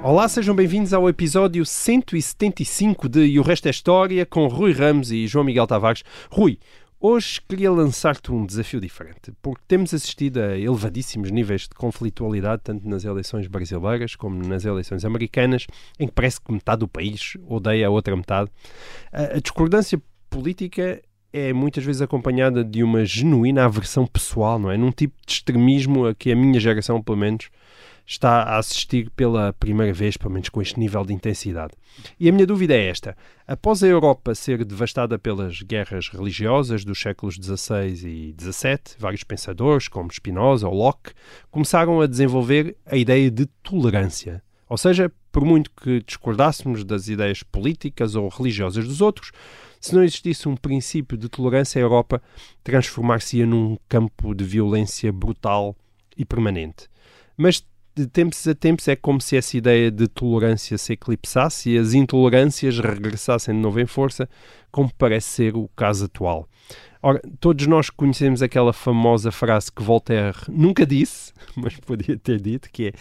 Olá, sejam bem-vindos ao episódio 175 de E o Resto é História com Rui Ramos e João Miguel Tavares. Rui, hoje queria lançar-te um desafio diferente, porque temos assistido a elevadíssimos níveis de conflitualidade, tanto nas eleições brasileiras como nas eleições americanas, em que parece que metade do país odeia a outra metade. A discordância política é muitas vezes acompanhada de uma genuína aversão pessoal, não é? Num tipo de extremismo a que a minha geração, pelo menos, está a assistir pela primeira vez, pelo menos com este nível de intensidade. E a minha dúvida é esta: após a Europa ser devastada pelas guerras religiosas dos séculos XVI e XVII, vários pensadores, como Spinoza ou Locke, começaram a desenvolver a ideia de tolerância. Ou seja, por muito que discordássemos das ideias políticas ou religiosas dos outros, se não existisse um princípio de tolerância, a Europa transformar-se-ia num campo de violência brutal e permanente. Mas de tempos a tempos é como se essa ideia de tolerância se eclipsasse e as intolerâncias regressassem de novo em força, como parece ser o caso atual. Ora, todos nós conhecemos aquela famosa frase que Voltaire nunca disse, mas podia ter dito, que é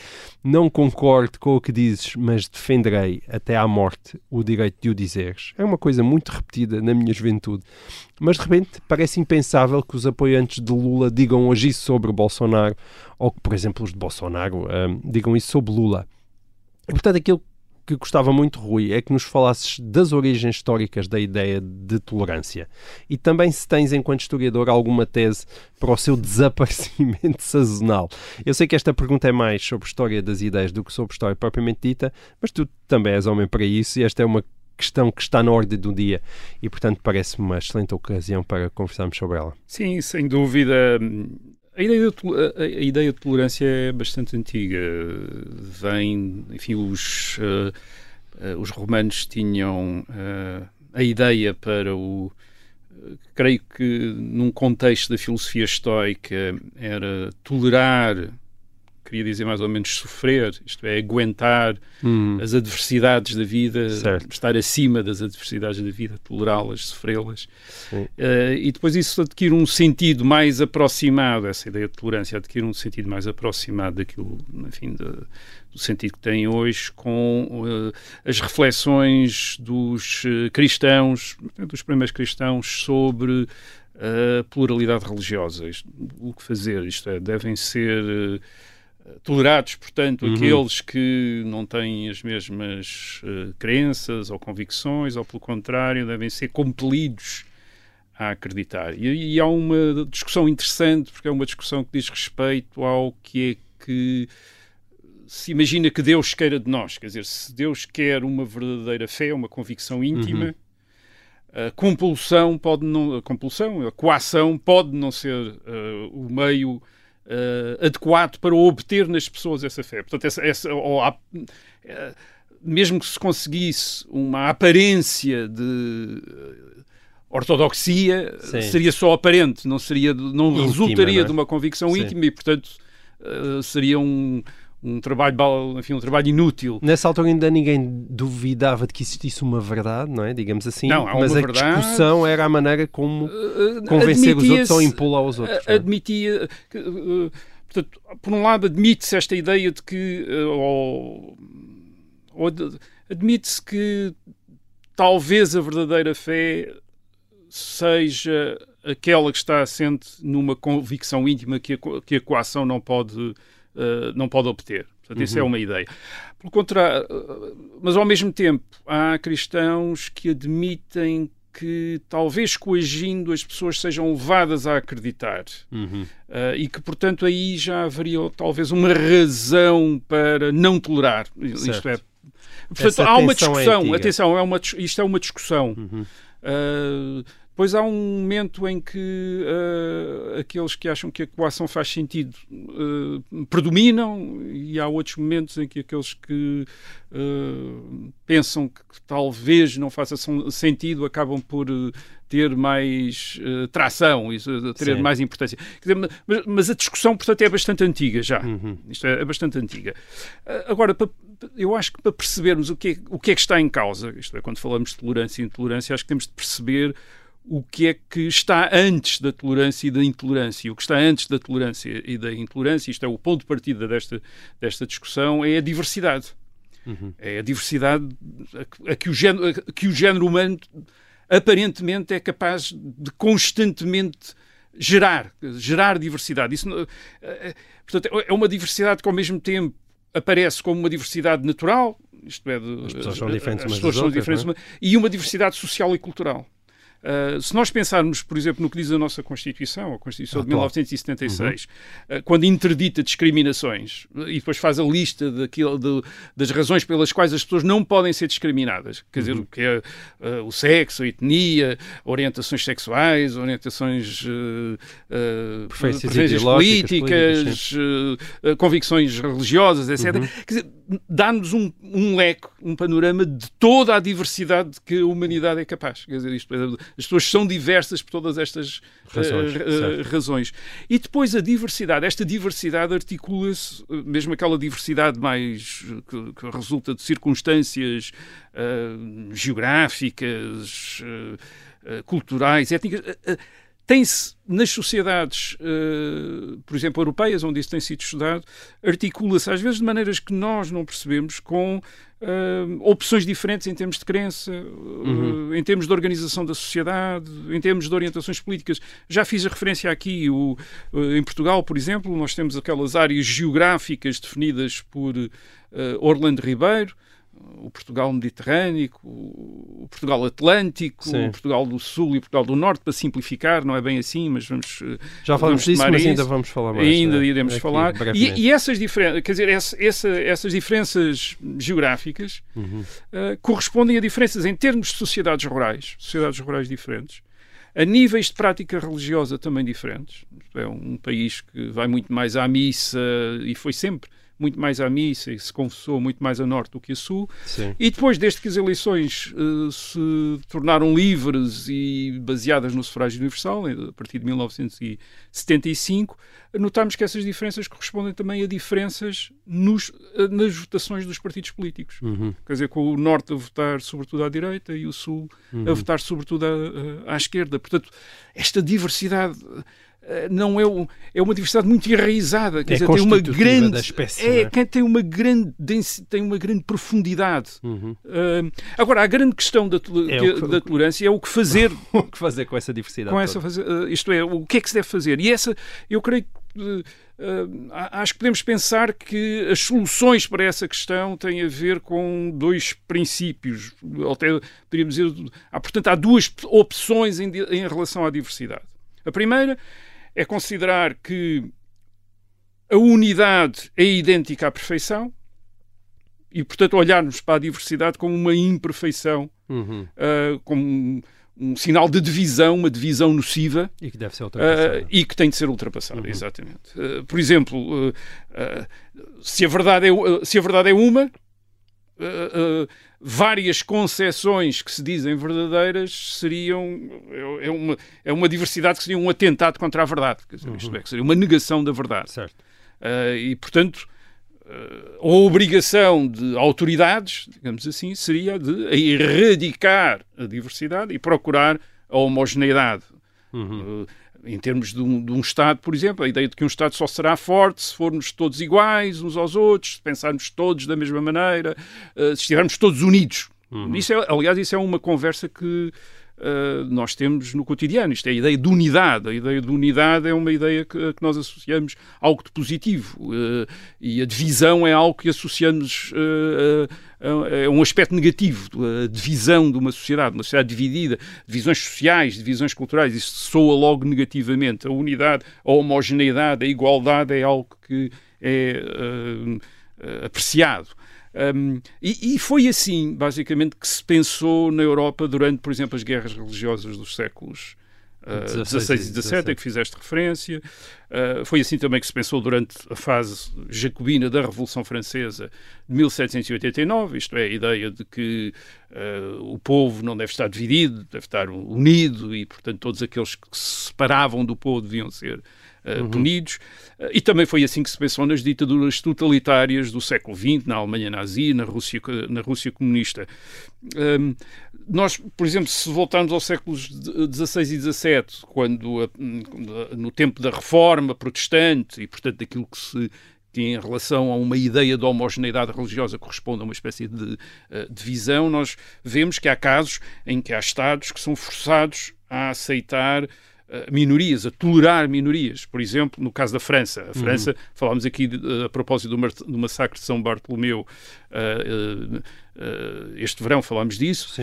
não concordo com o que dizes, mas defenderei até à morte o direito de o dizeres. É uma coisa muito repetida na minha juventude. Mas de repente parece impensável que os apoiantes de Lula digam hoje isso sobre Bolsonaro, ou que, por exemplo, os de Bolsonaro hum, digam isso sobre Lula. E, portanto, aquilo que gostava muito, Rui, é que nos falasses das origens históricas da ideia de tolerância. E também se tens, enquanto historiador, alguma tese para o seu desaparecimento sazonal. Eu sei que esta pergunta é mais sobre história das ideias do que sobre história propriamente dita, mas tu também és homem para isso e esta é uma questão que está na ordem do dia e, portanto, parece-me uma excelente ocasião para conversarmos sobre ela. Sim, sem dúvida. A ideia, de, a, ideia de tolerância é bastante antiga. Vem, enfim, os, uh, os romanos tinham uh, a ideia para o. creio que num contexto da filosofia estoica era tolerar, queria dizer mais ou menos sofrer, isto é, aguentar Hum, as adversidades da vida, Certo. estar acima das adversidades da vida, tolerá-las, sofrê-las. Eh, e depois isso adquire um sentido mais aproximado, essa ideia de tolerância adquire um sentido mais aproximado daquilo, enfim, de- do sentido que tem hoje com eh, as reflexões dos eh, cristãos, dos primeiros cristãos sobre a pluralidade religiosa. Isto- o que fazer? Isto é, devem ser tolerados, portanto, Uhum. aqueles que não têm as mesmas eh, crenças ou convicções, ou pelo contrário, devem ser compelidos a acreditar. E, e há uma discussão interessante, porque é uma discussão que diz respeito ao que é que se imagina que Deus queira de nós. Quer dizer, se Deus quer uma verdadeira fé, uma convicção íntima, a compulsão pode não, a compulsão, a coação pode não ser eh, o meio eh, adequado para obter nas pessoas essa fé. Portanto, essa, essa- ou há- eh, mesmo que se conseguisse uma aparência de eh, ortodoxia, Sim. seria só aparente, não seria, não Íntima, resultaria não é? de uma convicção Sim. íntima e, portanto, eh, seria um, um trabalho, bal- enfim, um trabalho inútil. Nessa altura ainda ninguém duvidava de que existisse uma verdade, não é? Digamos assim. Não, mas a verdade. discussão era a maneira como Eh, convencer os outros ou impô-la aos outros. é? admitia que, eh, portanto, por um lado admite-se esta ideia de que eh, ou, ou admite-se que talvez a verdadeira fé seja aquela que está assente numa convicção íntima que a, que a coação não pode eh, não pode obter. Portanto, isso é uma ideia. Pelo contrário, eh, mas ao mesmo tempo há cristãos que admitem que talvez coagindo as pessoas sejam levadas a acreditar Uhum. Uh, e que, portanto, aí já haveria talvez uma razão para não tolerar. Isto Certo. é. Portanto, Essa há uma é discussão. antiga. atenção, é uma, isto é uma discussão. Uhum. Uh, depois há um momento em que uh, aqueles que acham que a coação faz sentido uh, predominam e há outros momentos em que aqueles que uh, pensam que talvez não faça sentido acabam por ter mais tração, isso, ter Sim. mais importância. Dizer, mas, mas a discussão, portanto, é bastante antiga já. Uhum. Isto é, é bastante antiga. Agora, eu acho que para percebermos o que, é, o que é que está em causa, isto é, quando falamos de tolerância e intolerância, acho que temos de perceber o que é que está antes da tolerância e da intolerância. O que está antes da tolerância e da intolerância, isto é o ponto de partida desta, desta discussão, é a diversidade. É a diversidade a que- o género, a que o género humano aparentemente é capaz de constantemente gerar, gerar diversidade. Isso, é- é- portanto, é uma diversidade que ao mesmo tempo aparece como uma diversidade natural, isto é, de, As pessoas são diferentes as pessoas são outras, diferentes, é? e uma diversidade social e cultural. Uh, se nós pensarmos, por exemplo, no que diz a nossa Constituição, a Constituição de Atual. 1976, uh, quando interdita discriminações uh, e depois faz a lista daquilo, de- das razões pelas quais as pessoas não podem ser discriminadas, quer dizer, o que é uh, o sexo, a etnia, orientações sexuais, orientações Preferências preferências políticas, uh, convicções religiosas, etc. Quer dizer, dá-nos um, um leque, um panorama de toda a diversidade de que a humanidade é capaz. Quer dizer, isto as pessoas são diversas por todas estas Razões, eh, eh, certo. razões. E depois a diversidade. Esta diversidade articula-se, eh, mesmo aquela diversidade mais que, que resulta de circunstâncias eh, geográficas, eh, culturais, étnicas. Tem-se nas sociedades, eh, por exemplo, europeias, onde isso tem sido estudado, articula-se às vezes de maneiras que nós não percebemos com eh, opções diferentes em termos de crença, eh, em termos de organização da sociedade, em termos de orientações políticas. Já fiz a referência aqui, o, em Portugal, por exemplo, nós temos aquelas áreas geográficas definidas por Orlando Ribeiro, o Portugal Mediterrâneo, o Portugal Atlântico, Sim. o Portugal do Sul e o Portugal do Norte, para simplificar, não é bem assim, mas vamos. eh, Já falamos vamos disso, mas ainda isso. vamos falar mais. Ainda eh, iremos aqui, falar. E, e essas diferenças, quer dizer, essa, essa- essas diferenças geográficas Uhum. eh, correspondem a diferenças em termos de sociedades rurais, sociedades rurais diferentes, a níveis de prática religiosa também diferentes. É um país que vai muito mais à missa e foi sempre muito mais à missa e se confessou muito mais a norte do que a sul. Sim. E depois, desde que as eleições eh, se tornaram livres e baseadas no sufrágio universal, eh, a partir de 1975, notámos que essas diferenças correspondem também a diferenças nos, eh, nas votações dos partidos políticos. Uhum. Quer dizer, com o Norte a votar sobretudo à direita e o Sul Uhum. a votar sobretudo à, à esquerda. Portanto, esta diversidade não é, um- é uma diversidade muito enraizada, quer É dizer, tem uma grande da espécie, é, é? tem uma grande densi- tem uma grande profundidade. Uhum. Uh, agora, a grande questão da, É que- da tolerância é o que fazer O que fazer com essa diversidade? com essa uh, isto é, o que é que se deve fazer? E essa, eu creio que uh, acho que podemos pensar que as soluções para essa questão têm a ver com dois princípios. Até poderíamos dizer, há, portanto, há duas opções em, em relação à diversidade. A primeira é considerar que a unidade é idêntica à perfeição e, portanto, olharmos para a diversidade como uma imperfeição Uhum. uh, como um, um sinal de divisão, uma divisão nociva E que deve ser uh, ultrapassada. e que tem de ser ultrapassada, Uhum. exatamente. Uh, por exemplo, uh, uh, se, a verdade é, uh, se a verdade é uma, uh, uh, várias concepções que se dizem verdadeiras seriam é, uma, é uma diversidade que seria um atentado contra a verdade, quer dizer, isto é, que seria uma negação da verdade. Certo. Uh, e, portanto, uh, a obrigação de autoridades, digamos assim, seria de erradicar a diversidade e procurar a homogeneidade. Uhum. Uh, em termos de um, de um Estado, por exemplo, a ideia de que um Estado só será forte se formos todos iguais uns aos outros, se pensarmos todos da mesma maneira, uh, se estivermos todos unidos. Isso é, aliás, isso é uma conversa que uh, nós temos no cotidiano. Isto é a ideia de unidade. A ideia de unidade é uma ideia que, que nós associamos a algo de positivo. Uh, e a divisão é algo que associamos a, a um aspecto negativo. A divisão de uma sociedade, uma sociedade dividida, divisões sociais, divisões culturais. Isso soa logo negativamente. A unidade, a homogeneidade, a igualdade é algo que é uh, apreciado. Um, e, e, foi assim, basicamente, que se pensou na Europa durante, por exemplo, as guerras religiosas dos séculos uh, 16 e 17, a que fizeste referência. Uh, foi assim também que se pensou durante a fase jacobina da Revolução Francesa de 1789, isto é, a ideia de que uh, o povo não deve estar dividido, deve estar unido e, portanto, todos aqueles que se separavam do povo deviam ser uh, uhum. punidos. Uh, e também foi assim que se pensou nas ditaduras totalitárias do século XX, na Alemanha nazi, na Rússia, na Rússia comunista. Um, nós, por exemplo, se voltarmos aos séculos XVI e XVII, quando no tempo da reforma protestante e, portanto, daquilo que se tinha em relação a uma ideia de homogeneidade religiosa corresponde a uma espécie de uh, divisão, nós vemos que há casos em que há Estados que são forçados a aceitar minorias, a tolerar minorias. Por exemplo, no caso da França. A França, uhum. falámos aqui de, a propósito do, do, massacre de São Bartolomeu, uh, uh, uh, este verão falámos disso,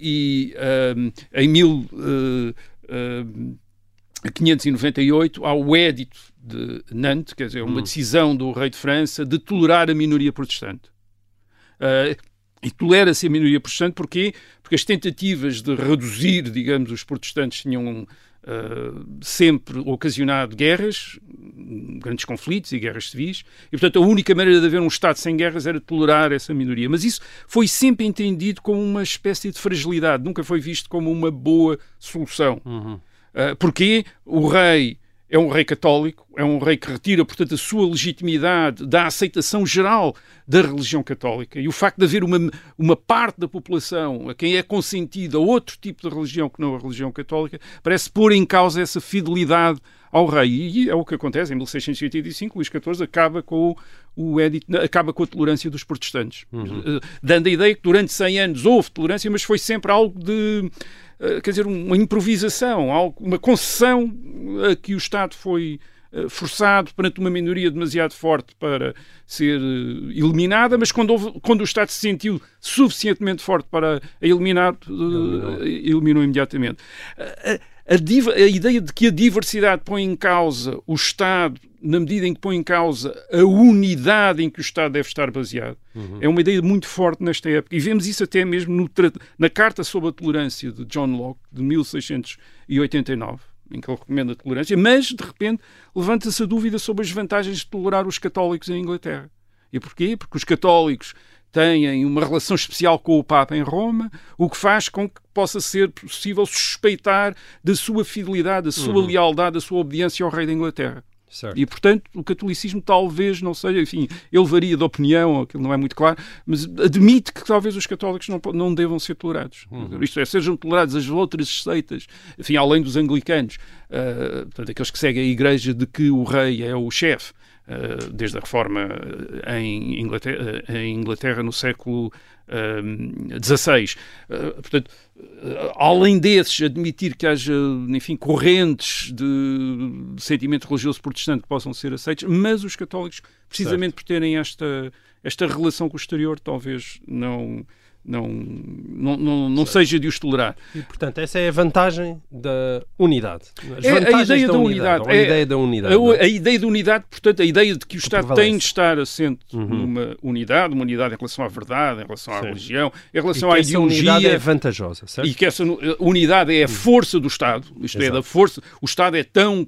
e em 1598 há o Édito de Nantes, quer dizer, uma uhum. decisão do rei de França de tolerar a minoria protestante. E tolera-se a minoria protestante porquê? Porque as tentativas de reduzir, digamos, os protestantes tinham uh, sempre ocasionado guerras, grandes conflitos e guerras civis, e portanto a única maneira de haver um Estado sem guerras era tolerar essa minoria. Mas isso foi sempre entendido como uma espécie de fragilidade, nunca foi visto como uma boa solução. Uhum. Uh, porque o rei é um rei católico, é um rei que retira, portanto, a sua legitimidade da aceitação geral da religião católica. E o facto de haver uma, uma parte da população a quem é consentida outro tipo de religião que não a religião católica, parece pôr em causa essa fidelidade ao rei. E é o que acontece. Em 1685, Luís XIV acaba com o edito, acaba com a tolerância dos protestantes, uhum. dando a ideia que durante 100 anos houve tolerância, mas foi sempre algo de eh, quer dizer, uma improvisação, uma concessão a que o Estado foi eh, forçado perante uma minoria demasiado forte para ser eh, eliminada, mas quando, houve, quando o Estado se sentiu suficientemente forte para a eliminar, eliminou, eliminou imediatamente. A, a, a, ideia de que a diversidade põe em causa o Estado na medida em que põe em causa a unidade em que o Estado deve estar baseado. Uhum. É uma ideia muito forte nesta época. E vemos isso até mesmo no, na Carta sobre a Tolerância de John Locke, de 1689, em que ele recomenda a tolerância, mas, de repente, levanta-se a dúvida sobre as vantagens de tolerar os católicos em Inglaterra. E porquê? Porque os católicos têm uma relação especial com o Papa em Roma, o que faz com que possa ser possível suspeitar da sua fidelidade, da sua uhum. lealdade, da sua obediência ao rei da Inglaterra. Certo. E, portanto, o catolicismo talvez não seja, enfim, ele varia de opinião, aquilo não é muito claro, mas admite que talvez os católicos não, não devam ser tolerados. Uhum. Isto é, sejam tolerados as outras seitas, enfim, além dos anglicanos, uh, portanto, aqueles que seguem a igreja de que o rei é o chefe, uh, desde a reforma em Inglaterra, em Inglaterra no século XVI. Uh, portanto, além desses, admitir que haja, enfim, correntes de sentimento religioso protestante que possam ser aceitos, mas os católicos, precisamente certo. por terem esta, esta relação com o exterior, talvez não não, não, não, não seja de os tolerar. E, portanto, essa é a vantagem da unidade. As é a ideia da, da unidade. É, a ideia da unidade. A, é? a, ideia da unidade, portanto, a ideia de que o Estado prevalece. tem de estar assente uhum. numa unidade, uma unidade em relação à verdade, em relação à Sim. religião, em relação à ideologia. Essa unidade é vantajosa, certo? E que essa unidade é a força do Estado, isto Exato. é, da força. O Estado é tão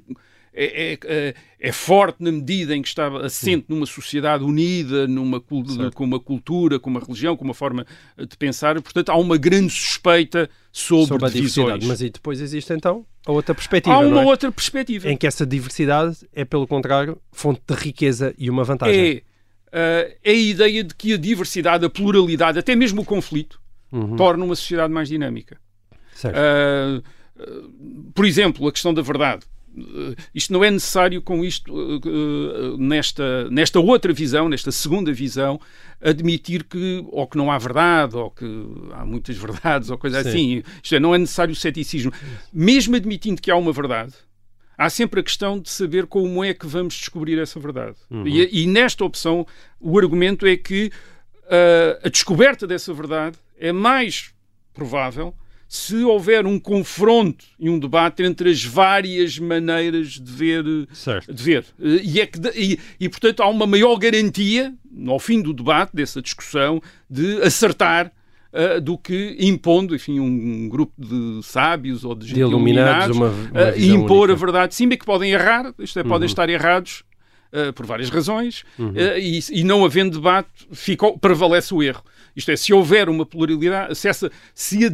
é, é, é, é, forte na medida em que está assente numa sociedade unida, numa, com uma cultura, com uma religião, com uma forma de pensar. Portanto, há uma grande suspeita sobre, sobre a diversidade. Mas e depois existe então a outra perspectiva. Há uma é? outra perspectiva. Em que essa diversidade é, pelo contrário, fonte de riqueza e uma vantagem. É, uh, é a ideia de que a diversidade, a pluralidade, até mesmo o conflito, uhum. torna uma sociedade mais dinâmica. Certo. Uh, por exemplo, a questão da verdade. Eh, isto não é necessário com isto, uh, nesta, nesta outra visão, nesta segunda visão, admitir que ou que não há verdade, ou que há muitas verdades, ou coisa Sim. assim. Isto é, não é necessário o ceticismo. Mesmo admitindo que há uma verdade, há sempre a questão de saber como é que vamos descobrir essa verdade. Uhum. E, e, nesta opção, o argumento é que uh, a descoberta dessa verdade é mais provável se houver um confronto e um debate entre as várias maneiras de ver. Certo. De ver. E, é que, e, e, portanto, há uma maior garantia, ao fim do debate, dessa discussão, de acertar uh, do que impondo, enfim, um grupo de sábios ou de, de iluminados, uma, uma uh, impor única. a verdade de cima, que podem errar, isto é, podem Uhum. estar errados uh, por várias razões, Uhum. uh, e, e não havendo debate, fica, prevalece o erro. Isto é, se houver uma pluralidade, se, essa, se, a,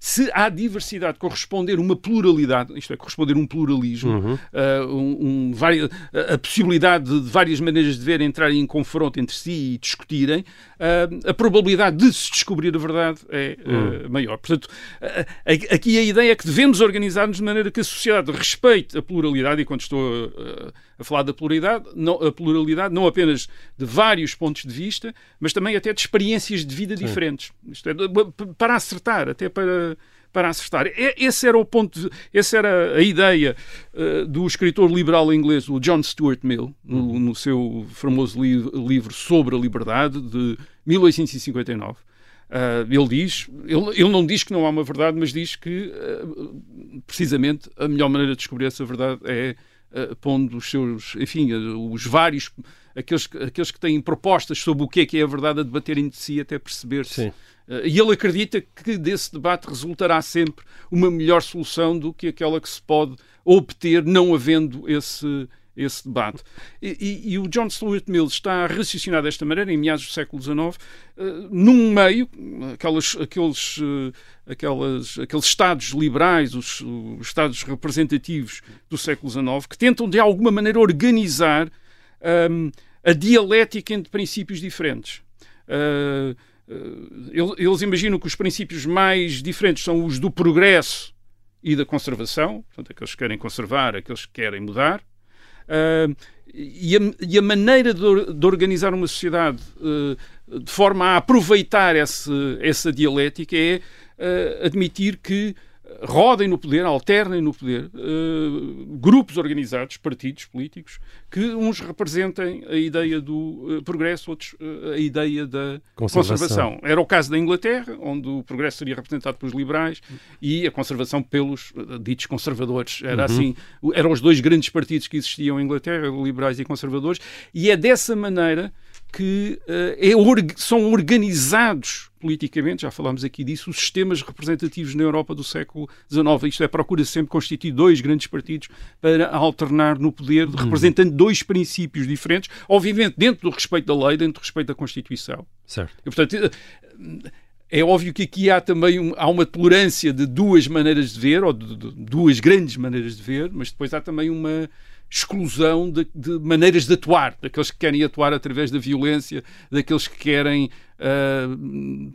se à diversidade corresponder uma pluralidade, isto é, corresponder um pluralismo, Uhum. uh, um, um, a possibilidade de, de várias maneiras de ver entrarem em confronto entre si e discutirem, a probabilidade de se descobrir a verdade é uh, maior. Portanto, aqui a ideia é que devemos organizar-nos de maneira que a sociedade respeite a pluralidade, e quando estou a falar da pluralidade, não, a pluralidade não apenas de vários pontos de vista, mas também até de experiências de vida diferentes. Isto é, para acertar, até para para acertar. Esse era o ponto, de, essa era a ideia uh, do escritor liberal inglês, o John Stuart Mill, no, no seu famoso li- livro Sobre a Liberdade, de 1859. Uh, ele diz, ele, ele não diz que não há uma verdade, mas diz que, uh, precisamente, a melhor maneira de descobrir essa verdade é uh, pondo os seus, enfim, uh, os vários, aqueles, aqueles que têm propostas sobre o que é que é a verdade a debaterem de si até perceber-se. Uh, E ele acredita que desse debate resultará sempre uma melhor solução do que aquela que se pode obter não havendo esse, esse debate. E, e- e o John Stuart Mill está a raciocinar desta maneira, em meados do século XIX, uh, num meio, aquelas, aqueles, uh, aquelas, aqueles Estados liberais, os, os Estados representativos do século XIX, que tentam de alguma maneira organizar um, a dialética entre princípios diferentes. Uh, eles imaginam que os princípios mais diferentes são os do progresso e da conservação, portanto, aqueles que querem conservar, aqueles que querem mudar. Uh, e, a, e a maneira de, de organizar uma sociedade uh, de forma a aproveitar esse, essa dialética é uh, admitir que rodem no poder, alternem no poder uh, grupos organizados, partidos políticos, que uns representem a ideia do uh, progresso, outros uh, a ideia da Conservação. conservação. Era o caso da Inglaterra, onde o progresso seria representado pelos liberais e a conservação pelos ditos conservadores. Era assim, o- eram os dois grandes partidos que existiam em Inglaterra, liberais e conservadores, e é dessa maneira que é são organizados politicamente, já falámos aqui disso, os sistemas representativos na Europa do século XIX. Isto é, procura sempre constituir dois grandes partidos para alternar no poder, representando dois princípios diferentes, obviamente dentro do respeito da lei, dentro do respeito da Constituição. Certo. E, portanto, eh, é óbvio que aqui há também um- há uma tolerância de duas maneiras de ver, ou de, de duas grandes maneiras de ver, mas depois há também uma exclusão de, de maneiras de atuar, daqueles que querem atuar através da violência, daqueles que querem ah,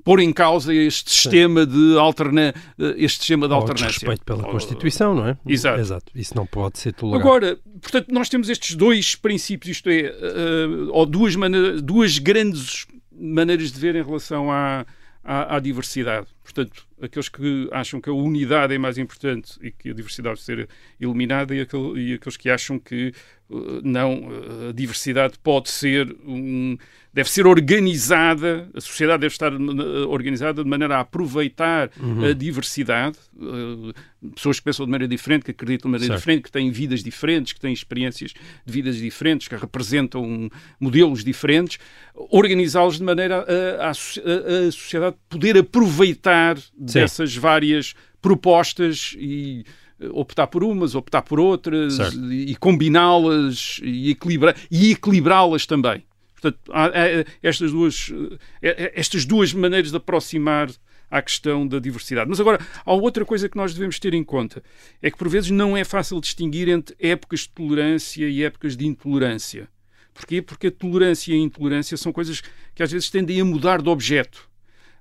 pôr em causa este sistema de alterna, este sistema de Ou alternância. respeito pela Ou- Constituição, não é? Exato. Exato. Isso não pode ser tolerado. Agora, portanto, nós temos estes dois princípios, isto é, eh, ou duas, maneiras, duas grandes maneiras de ver em relação à, à, à diversidade. Portanto, aqueles que acham que a unidade é mais importante e que a diversidade deve ser eliminada e, aquele- e aqueles que acham que eh, não, eh, a diversidade pode ser um, deve ser organizada, a sociedade deve estar eh, organizada de maneira a aproveitar a diversidade, pessoas que pensam de maneira diferente, que acreditam de maneira Certo. diferente, que têm vidas diferentes, que têm experiências de vidas diferentes, que representam modelos diferentes, organizá-los de maneira a, a- a sociedade poder aproveitar dessas várias propostas e eh, optar por umas, optar por outras Certo. e, e combiná-las e, equilibrar, e equilibrá-las também. Portanto, há, há estas, duas, eh, estas duas maneiras de aproximar à questão da diversidade. Mas agora, há outra coisa que nós devemos ter em conta, é que por vezes não é fácil distinguir entre épocas de tolerância e épocas de intolerância. Porquê? Porque a tolerância e a intolerância são coisas que às vezes tendem a mudar de objeto.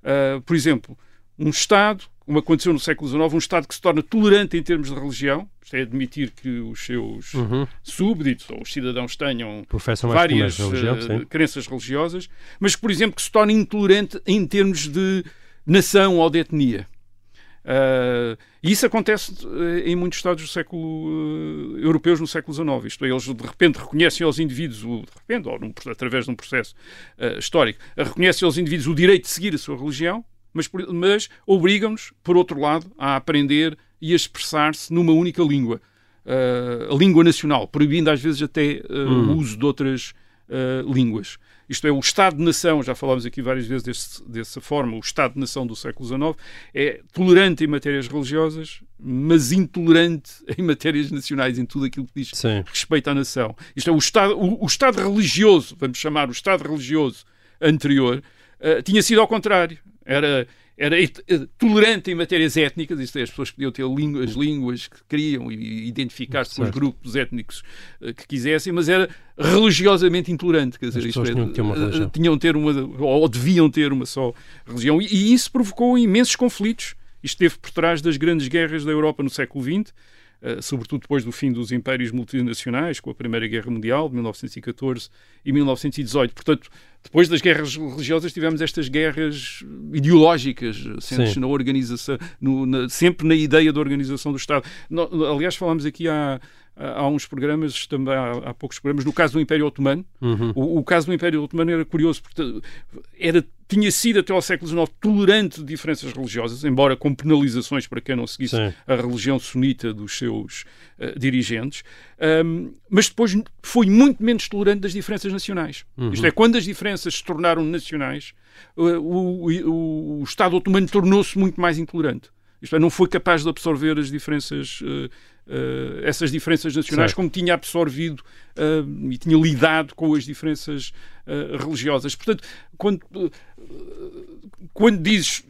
Uh, por exemplo, um Estado, como aconteceu no século XIX, um Estado que se torna tolerante em termos de religião, isto é admitir que os seus Uhum. súbditos ou os cidadãos tenham Professam várias religião, eh, sim. crenças religiosas, mas por exemplo, que se torna intolerante em termos de nação ou de etnia. Uh, e isso acontece eh, em muitos Estados do século, eh, europeus no século XIX. Isto é, eles de repente reconhecem aos indivíduos, o- de repente, ou num, através de um processo eh, histórico, eh, reconhecem aos indivíduos o direito de seguir a sua religião, mas, mas obrigam-nos, por outro lado, a aprender e a expressar-se numa única língua, eh, a língua nacional, proibindo às vezes até eh, o uso de outras uh, línguas. Isto é, o Estado-nação, já falámos aqui várias vezes desse, dessa forma, o Estado-nação do século XIX é tolerante em matérias religiosas, mas intolerante em matérias nacionais, em tudo aquilo que diz Sim. respeito à nação. Isto é, o Estado, o, o Estado religioso, vamos chamar o Estado religioso anterior, uh, tinha sido ao contrário. Era, era tolerante em matérias étnicas, isto é, as pessoas podiam ter as línguas que queriam e identificar-se com os grupos étnicos uh, que quisessem, mas era religiosamente intolerante, quer dizer, as isto é, tinham, ter uma religião. tinham ter uma, ou deviam ter uma só religião, e, e isso provocou imensos conflitos. Isto esteve por trás das grandes guerras da Europa no século XX, sobretudo depois do fim dos impérios multinacionais, com a Primeira Guerra Mundial, de 1914 e 1918. Portanto, depois das guerras religiosas tivemos estas guerras ideológicas, sentes na organização, no, na, sempre na ideia da organização do Estado. No, aliás, falámos aqui há, há uns programas, também há, há poucos programas, no caso do Império Otomano. Uhum. O, o, caso do Império Otomano era curioso, porque era tinha sido até ao século XIX tolerante de diferenças religiosas, embora com penalizações para quem não seguisse Sim. a religião sunita dos seus uh, dirigentes, um, mas depois foi muito menos tolerante das diferenças nacionais. Uhum. Isto é, quando as diferenças se tornaram nacionais, uh, o, o, o, Estado otomano tornou-se muito mais intolerante. Isto é, não foi capaz de absorver as diferenças uh, Uh, essas diferenças nacionais, certo. como tinha absorvido uh, e tinha lidado com as diferenças uh, religiosas. Portanto, quando, quando dizes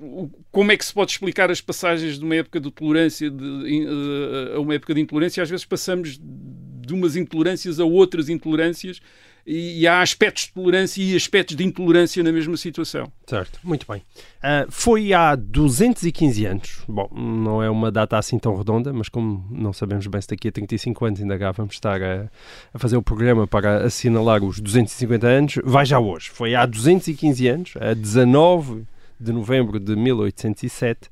como é que se pode explicar as passagens de uma época de tolerância de, a uma época de intolerância, às vezes passamos de umas intolerâncias a outras intolerâncias e, e há aspectos de tolerância e aspectos de intolerância na mesma situação. Certo, muito bem. Uh, foi há 215 anos, bom, não é uma data assim tão redonda, mas como não sabemos bem se daqui a 35 anos ainda cá vamos estar a, a fazer o programa para assinalar os 250 anos, vai já hoje. Foi há 215 anos, a 19 de novembro de 1807,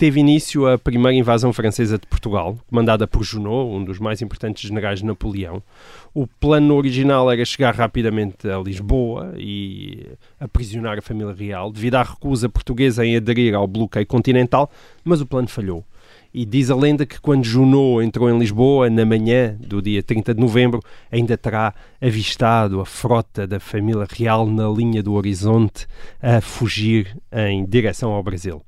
teve início a primeira invasão francesa de Portugal, comandada por Junot, um dos mais importantes generais de Napoleão. O plano original era chegar rapidamente a Lisboa e aprisionar a família real, devido à recusa portuguesa em aderir ao bloqueio continental, mas o plano falhou. E diz a lenda que quando Junot entrou em Lisboa, na manhã do dia 30 de novembro, ainda terá avistado a frota da família real na linha do horizonte a fugir em direção ao Brasil.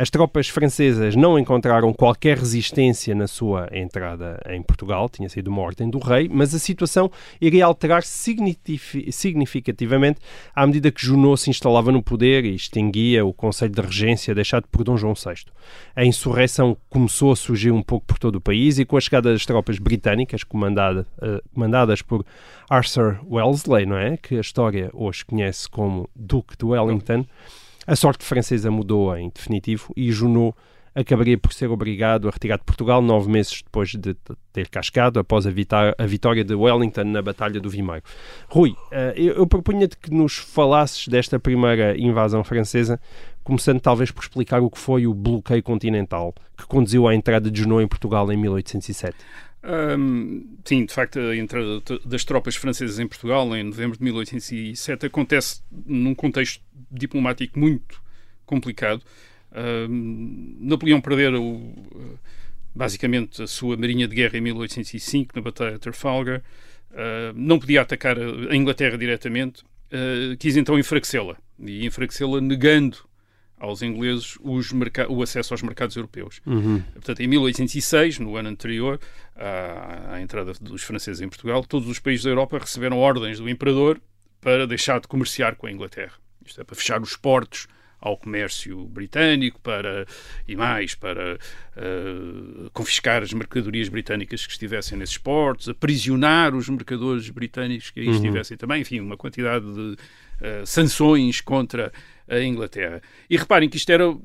As tropas francesas não encontraram qualquer resistência na sua entrada em Portugal, tinha sido uma ordem do rei, mas a situação iria alterar significativamente à medida que Junot se instalava no poder e extinguia o Conselho de Regência deixado por Dom João VI. A insurreição começou a surgir um pouco por todo o país e com a chegada das tropas britânicas, comandada, uh, comandadas por Arthur Wellesley, não é? que a história hoje conhece como Duque de Wellington, a sorte francesa mudou em definitivo e Junot acabaria por ser obrigado a retirar de Portugal nove meses depois de ter cascado, após a, vitória de Wellington na Batalha do Vimeiro. Rui, eu, eu propunha-te que nos falasses desta primeira invasão francesa, começando talvez por explicar o que foi o bloqueio continental que conduziu à entrada de Junot em Portugal em 1807. Sim, de facto, a entrada das tropas francesas em Portugal em novembro de 1807 acontece num contexto diplomático muito complicado. Napoleão perdera o, basicamente a sua marinha de guerra em 1805 na Batalha de Trafalgar. Uh, não podia atacar a Inglaterra diretamente, uh, quis então enfraquecê-la e enfraquecê-la negando aos ingleses o acesso aos mercados europeus. Uhum. Portanto, em 1806, no ano anterior à, à, entrada dos franceses em Portugal, todos os países da Europa receberam ordens do imperador para deixar de comerciar com a Inglaterra. Isto é, para fechar os portos ao comércio britânico para e mais para uh, confiscar as mercadorias britânicas que estivessem nesses portos, aprisionar os mercadores britânicos que aí uhum. estivessem também, enfim, uma quantidade de uh, sanções contra a Inglaterra. E reparem que isto era uh,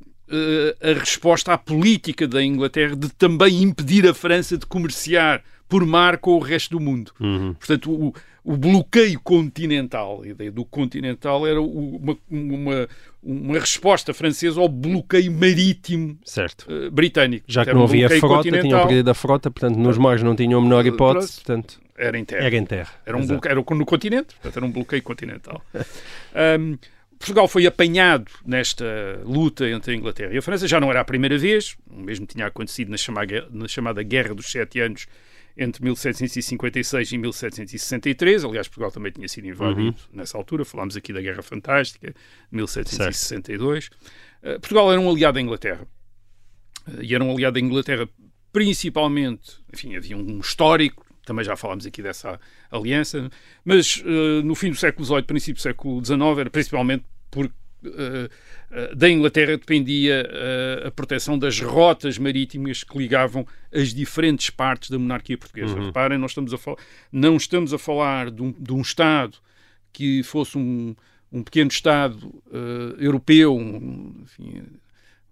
a resposta à política da Inglaterra de também impedir a França de comerciar por mar com o resto do mundo. Uhum. Portanto, o, o, bloqueio continental, a ideia do continental era uma, uma, uma resposta francesa ao bloqueio marítimo certo. Uh, britânico. Já que era não havia frota, tinham perdido a frota, portanto, nos mares não tinham a menor hipótese, portanto... Era em terra. Era em terra. Era, um bloqueio, era no continente, portanto, era um bloqueio continental. um, Portugal foi apanhado nesta luta entre a Inglaterra e a França. Já não era a primeira vez, o mesmo tinha acontecido na chamada, na chamada Guerra dos Sete Anos entre 1756 e 1763. Aliás, Portugal também tinha sido invadido Uhum. nessa altura. Falámos aqui da Guerra Fantástica, de 1762. Uh, Portugal era um aliado da Inglaterra. Uh, e era um aliado da Inglaterra principalmente, enfim, havia um histórico, também já falámos aqui dessa aliança, mas uh, no fim do século XVIII, princípio do século XIX, era principalmente por Uh, uh, da Inglaterra dependia uh, a proteção das rotas marítimas que ligavam as diferentes partes da monarquia portuguesa. Uhum. Reparem, nós estamos a não estamos a falar de um, de um Estado que fosse um, um pequeno Estado europeu. um- enfim,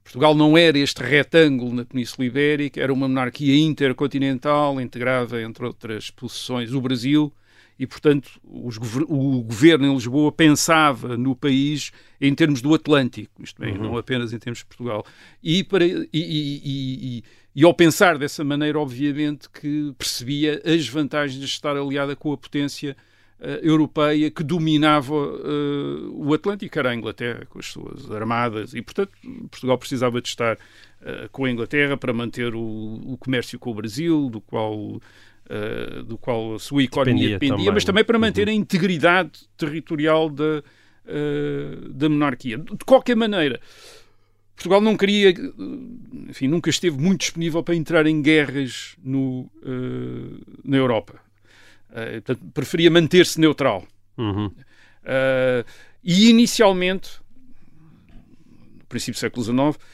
Portugal não era este retângulo na Península Ibérica, era uma monarquia intercontinental, integrada, entre outras posições, o Brasil, e, portanto, os o governo em Lisboa pensava no país em termos do Atlântico, isto é, não apenas em termos de Portugal. E, para, e, e- e- ao pensar dessa maneira, obviamente, que percebia as vantagens de estar aliada com a potência europeia que dominava eh, o Atlântico, era a Inglaterra, com as suas armadas, e, portanto, Portugal precisava de estar eh, com a Inglaterra para manter o, o comércio com o Brasil, do qual uh, do qual a sua economia Dependia dependia, também, mas também para uhum. manter a integridade territorial da, uh, da monarquia. De qualquer maneira, Portugal não queria, uh, enfim, nunca esteve muito disponível para entrar em guerras no, uh, na Europa. Uh, portanto, preferia manter-se neutral. Uhum. Uh, e inicialmente, no princípio do século XIX,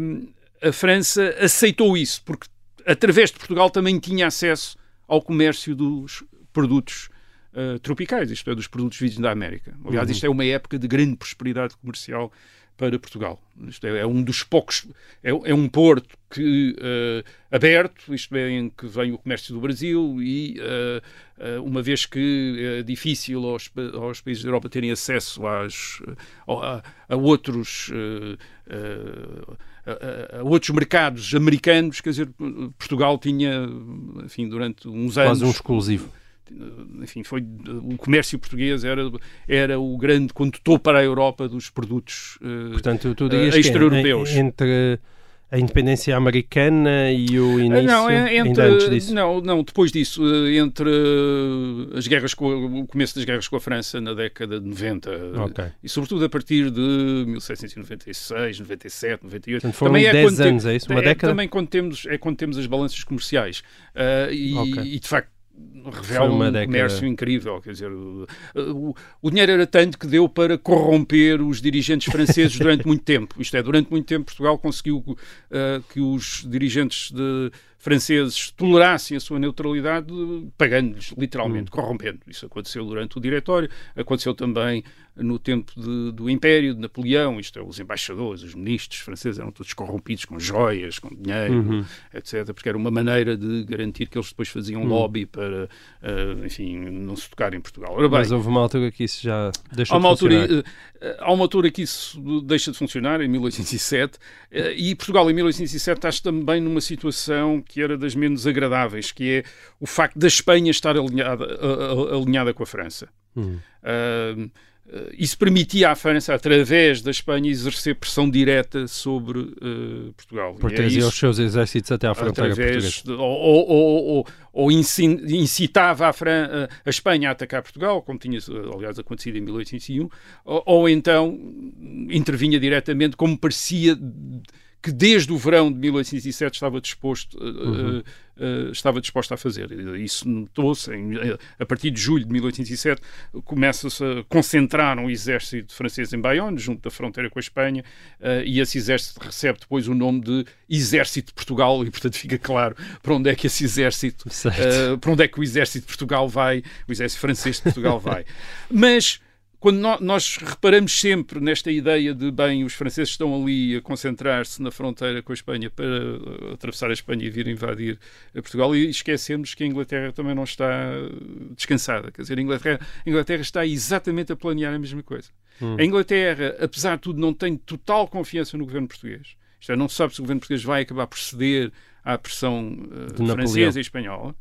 um, a França aceitou isso, porque através de Portugal também tinha acesso ao comércio dos produtos uh, tropicais, isto é, dos produtos vindos da América. Aliás, Uhum. isto é uma época de grande prosperidade comercial para Portugal. Isto é, é um dos poucos, é, é um porto que uh, aberto, isto é, em que vem o comércio do Brasil e uh, uh, uma vez que é difícil aos, aos países da Europa terem acesso às, a, a outros a, a, outros mercados americanos, quer dizer, Portugal tinha, enfim, durante uns anos Quase um exclusivo enfim, foi o comércio português era era o grande condutor para a Europa dos produtos uh, Portanto, tu dirias extra-europeus. Que entre a independência americana e o início não, é, entre, antes disso? Não, não, depois disso, eh, entre as guerras com, o começo das guerras com a França na década de 90 okay. e sobretudo a partir de 1796, 97, 98. Portanto, foram também é 10 quando anos, é isso? Uma é, década? Também quando temos, é quando temos as balanças comerciais uh, e, okay. e de facto revela um década. comércio incrível. Quer dizer, o, o, o, dinheiro era tanto que deu para corromper os dirigentes franceses durante muito tempo. Isto é, durante muito tempo Portugal conseguiu uh, que os dirigentes de, franceses tolerassem a sua neutralidade, pagando-lhes, literalmente, hum. corrompendo. Isso aconteceu durante o Diretório, aconteceu também no tempo de, do Império, de Napoleão, isto é, os embaixadores, os ministros franceses eram todos corrompidos com joias, com dinheiro, uhum. etc., porque era uma maneira de garantir que eles depois faziam Hum. lobby para, uh, enfim, não se tocar em Portugal. Bem, Mas houve uma altura que isso já deixou há uma de funcionar. Altura, uh, há uma altura que isso deixa de funcionar, em 1807, uh, e Portugal em 1807 está também numa situação que era das menos agradáveis, que é o facto da Espanha estar alinhada, alinhada com a França. Hum. Uh, isso permitia à França, através da Espanha, exercer pressão direta sobre uh, Portugal. Por trazer é os seus exércitos até à fronteira portuguesa. De, ou, ou, ou, ou, incitava a, Fran a, Espanha a atacar Portugal, como tinha, aliás, acontecido em 1801, ou, ou então intervinha diretamente, como parecia que desde o verão de 1807 estava disposto, Uhum. Uh, estava disposto a fazer. Isso notou-se a partir de julho de 1807 começa-se a concentrar um exército francês em Bayonne, junto da fronteira com a Espanha, uh, e esse exército recebe depois o nome de Exército de Portugal e portanto fica claro para onde é que esse exército, uh, para onde é que o exército de Portugal vai, o exército francês de Portugal vai. Mas quando nós reparamos sempre nesta ideia de, bem, os franceses estão ali a concentrar-se na fronteira com a Espanha para atravessar a Espanha e vir invadir Portugal, e esquecemos que a Inglaterra também não está descansada. Quer dizer, a Inglaterra, a Inglaterra está exatamente a planear a mesma coisa. Hum. A Inglaterra, apesar de tudo, não tem total confiança no governo português. Isto é, não se sabe se o governo português vai acabar por ceder à pressão uh, francesa e espanhola.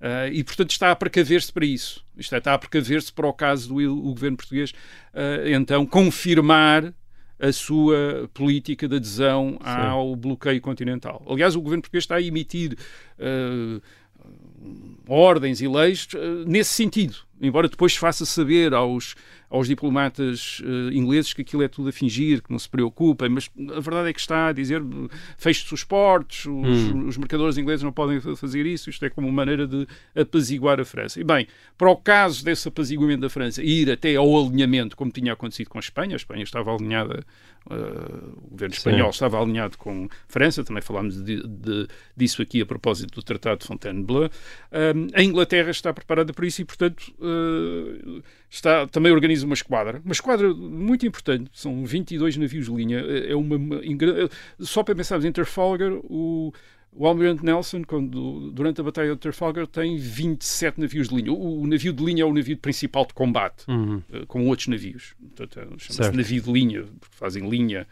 Uh, e, portanto, está a precaver-se para isso. Isto é, está a precaver-se para o caso do o governo português, uh, então, confirmar a sua política de adesão Sim. ao bloqueio continental. Aliás, o governo português está a emitir uh, ordens e leis nesse sentido. Embora depois faça saber aos, aos diplomatas uh, ingleses que aquilo é tudo a fingir, que não se preocupem, mas a verdade é que está a dizer feche-se os portos, os, Hum. os mercadores ingleses não podem fa- fazer isso, isto é como uma maneira de apaziguar a França. E bem, para o caso desse apaziguamento da França ir até ao alinhamento, como tinha acontecido com a Espanha, a Espanha estava alinhada, uh, o governo Sim. espanhol estava alinhado com a França, também falámos de- de- disso aqui a propósito do Tratado de Fontainebleau. Um, a Inglaterra está preparada para isso e, portanto, uh, está, também organiza uma esquadra. Uma esquadra muito importante, são 22 navios de linha. É uma, ingra- só para pensarmos em Trafalgar, o, o Almirante Nelson, quando, durante a Batalha de Trafalgar, tem 27 navios de linha. O, o navio de linha é o navio principal de combate, Uhum. uh, com outros navios. É- chama-se navio de linha, porque fazem linha.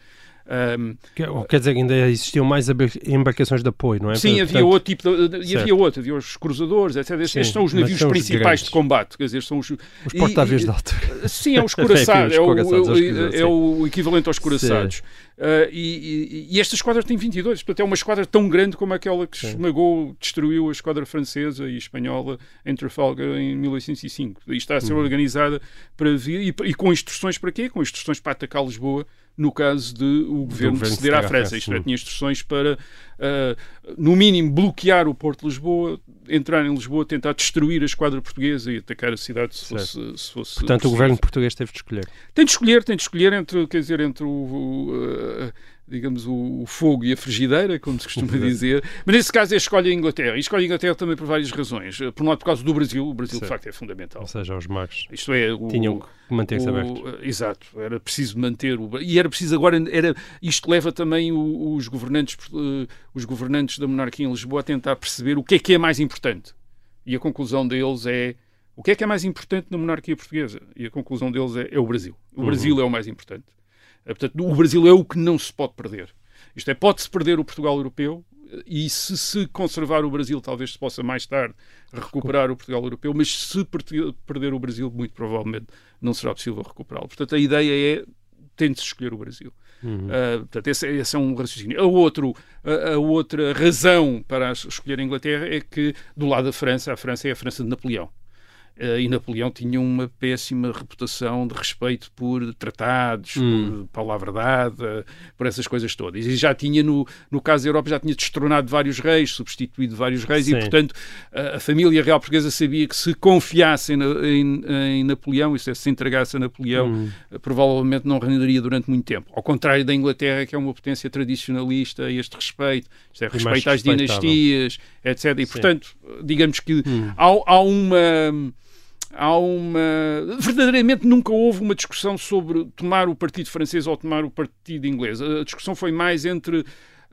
Um, ou Quer dizer que ainda existiam mais embar- embarcações de apoio, não é? Sim, Portanto, havia outro tipo de, Certo. havia outro, havia os cruzadores, etc. Estes, Sim, estes são os navios são principais de combate, quer dizer, são os, Os porta-aviões de altura. Sim, é os coraçados, os é, o, é- é sim. o equivalente aos coraçados. Ah, e, e, e esta esquadra tem 22, portanto é uma esquadra tão grande como aquela que esmagou, destruiu a esquadra francesa e espanhola em Trafalgar em 1805. E está a ser Uhum. organizada para vir, e, e com instruções para quê? Com instruções para atacar Lisboa no caso de o governo governo ceder à França. Isto é, tinha instruções para, ah, no mínimo, bloquear o Porto de Lisboa, entrar em Lisboa, tentar destruir a esquadra portuguesa e atacar a cidade se fosse, se fosse Portanto, o possível. governo português teve de escolher. Tem de escolher, tem de escolher entre, quer dizer, entre o, o, uh, digamos, o, o fogo e a frigideira, como se costuma dizer. Mas nesse caso é escolhe a Inglaterra. E escolhe a Inglaterra também por várias razões. Por um lado, por causa do Brasil. O Brasil, de Certo. facto, é fundamental. Ou seja, os magos Isto é, o, tinham que manter-se abertos. uh, Exato, era preciso manter o e era preciso agora era isto leva também o- os governantes uh, os governantes da monarquia em Lisboa a tentar perceber o que é que é mais importante e a conclusão deles é o que é que é mais importante na monarquia portuguesa e a conclusão deles é, é o Brasil o Uhum. Brasil é o mais importante portanto o Brasil é o que não se pode perder isto é pode-se perder o Portugal europeu e se se conservar o Brasil, talvez se possa mais tarde recuperar o Portugal europeu, mas se per- perder o Brasil, muito provavelmente não será possível recuperá-lo. Portanto, a ideia é tem-se escolher o Brasil. Uhum. Uh, portanto, esse, esse é um raciocínio. A, outro, a, a outra razão para escolher a Inglaterra é que, do lado da França, a França é a França de Napoleão. Uh, e Napoleão tinha uma péssima reputação de respeito por tratados, Hum. por palavra dada, por essas coisas todas. E já tinha, no, no caso da Europa, já tinha destronado vários reis, substituído vários reis, Sim. e, portanto, a, a família real portuguesa sabia que se confiasse em, em- Napoleão, isso é, se entregasse a Napoleão, Hum. eh, provavelmente não reinaria durante muito tempo. Ao contrário da Inglaterra, que é uma potência tradicionalista a este respeito, isto é, respeito às dinastias, etc. E, portanto, digamos que Hum. há, há uma. Há uma. Verdadeiramente nunca houve uma discussão sobre tomar o partido francês ou tomar o partido inglês. A discussão foi mais entre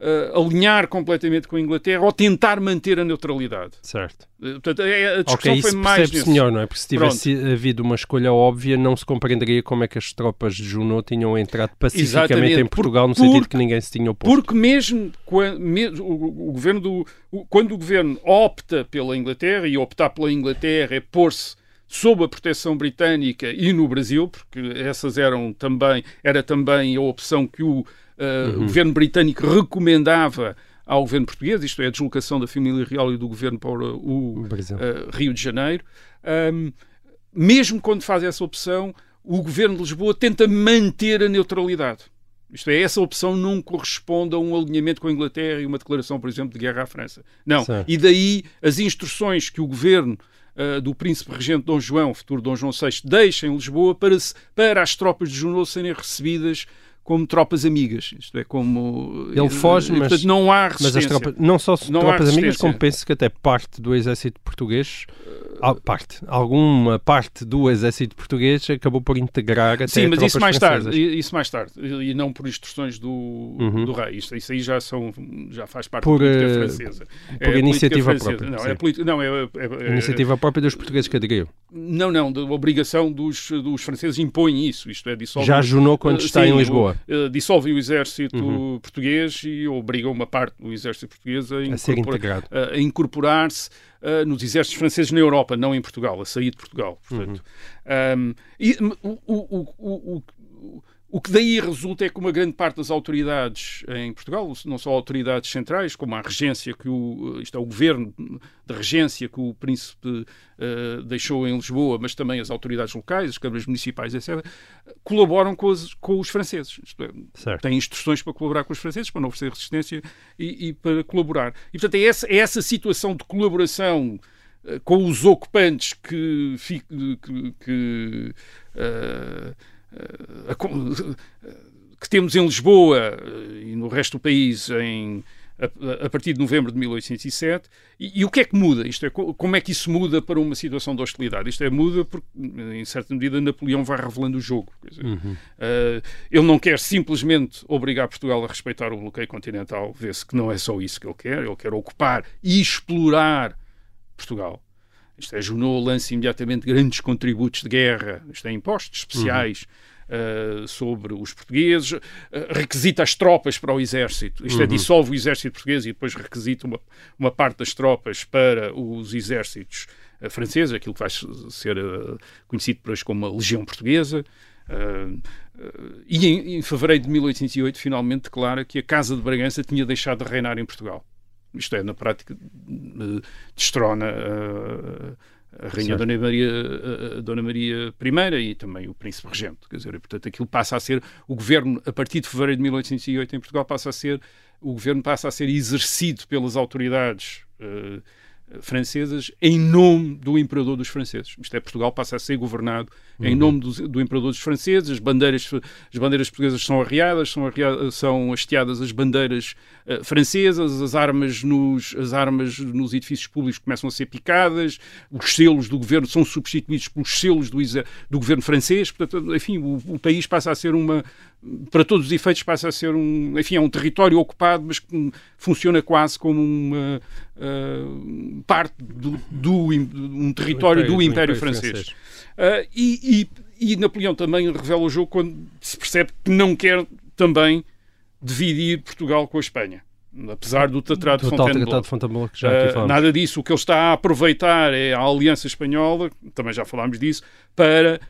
eh, alinhar completamente com a Inglaterra ou tentar manter a neutralidade. Certo. Eh, Portanto, é- a discussão Ok, foi mais nesse. melhor, não é? Porque se tivesse havido uma escolha óbvia, não se compreenderia como é que as tropas de Junot tinham entrado pacificamente Exatamente, em por- Portugal, no sentido porque- que ninguém se tinha oposto. Porque mesmo quando, mesmo o, o governo do, o- quando o governo opta pela Inglaterra, e optar pela Inglaterra é pôr-se sob a proteção britânica e no Brasil, porque essas eram também, era também a opção que o, eh, o governo britânico recomendava ao governo português, isto é, a deslocação da família real e do governo para o, eh, Rio de Janeiro. Ahm, mesmo quando faz essa opção, o governo de Lisboa tenta manter a neutralidade. Isto é, essa opção não corresponde a um alinhamento com a Inglaterra e uma declaração, por exemplo, de guerra à França. Não. Certo. E daí as instruções que o governo ah, do príncipe regente Dom João, futuro Dom João VI, deixa em Lisboa para, para as tropas de Junot serem recebidas como tropas amigas. Isto é, como... Ele foge, e, mas- portanto, não há Mas resistência. as tropas, não só Não tropas amigas, como penso que até parte do exército português, parte, alguma parte do exército português acabou por integrar até Sim, mas isso mais francesas. tarde, isso mais tarde, e não por instruções do, Uhum. do rei. Isto, isso aí já são, já faz parte Por, da política eh, francesa. por política iniciativa francesa. própria, Não, sim. é política, não, é, é- é- Iniciativa própria dos portugueses que aderiu. não, não, da obrigação dos, dos franceses impõem isso. Isto é, dissolvem, Já Junot quando está sim, em Lisboa. o- eh, dissolvem o exército Uhum. português e obrigam uma parte do exército português a, A ser integrado. a- a incorporar-se uh, nos exércitos franceses na Europa, não em Portugal, a sair de Portugal. Portanto. Uhum. Um, e, o, o, o, o, o- que daí resulta é que uma grande parte das autoridades em Portugal, não só autoridades centrais, como a regência que o, isto é o governo da regência que o príncipe uh, deixou em Lisboa, mas também as autoridades locais, as câmaras municipais, etc., colaboram com, as, com os franceses. É, têm instruções para colaborar com os franceses, para não oferecer resistência e, e para colaborar. E, portanto, é essa, é essa situação de colaboração uh, com os ocupantes que, que, que uh, que temos em Lisboa e no resto do país em, a, a, partir de novembro de 1807. E, e, o que é que muda? Isto é, como é que isso muda para uma situação de hostilidade? Isto é, muda porque, em certa medida, Napoleão vai revelando o jogo. Dizer, uhum. uh, ele não quer simplesmente obrigar Portugal a respeitar o bloqueio continental, vê-se que não é só isso que ele quer, ele quer ocupar e explorar Portugal. Isto é, Junot lança imediatamente grandes contributos de guerra, isto é, impostos especiais. Uhum. Uh, sobre os portugueses, uh, requisita as tropas para o exército, isto é, uhum. é, dissolve o exército português e depois requisita uma, uma parte das tropas para os exércitos uh, franceses, aquilo que vai ser conhecido por hoje como a Legião Portuguesa. e em, em fevereiro de 1808, finalmente declara que a Casa de Bragança tinha deixado de reinar em Portugal isto é, na prática, uh, destrona uh, a Rainha Dona Maria, uh, Dona Maria I e também o Príncipe Regente. Quer dizer, portanto, aquilo passa a ser, o governo, a partir de fevereiro de 1808 em Portugal, passa a ser, o governo passa a ser exercido pelas autoridades uh, francesas em nome do imperador dos franceses. Isto é, Portugal passa a ser governado uhum. em nome do, do, imperador dos franceses, as bandeiras, as bandeiras portuguesas são arriadas, são, arriadas, são hasteadas as bandeiras uh, francesas, as armas, nos, as armas nos edifícios públicos começam a ser picadas, os selos do governo são substituídos pelos selos do, do governo francês, portanto, enfim, o, o país passa a ser uma, para todos os efeitos passa a ser um, enfim, é um território ocupado, mas que funciona quase como uma uh, parte do, do, um território do Império, do Império francês. francês. Uh, e, e, e, Napoleão também revela o jogo quando se percebe que não quer também dividir Portugal com a Espanha. Apesar do Tratado de Fontainebleau. De Fontainebleau que já uh, nada disso. O que ele está a aproveitar é a Aliança Espanhola, também já falámos disso, para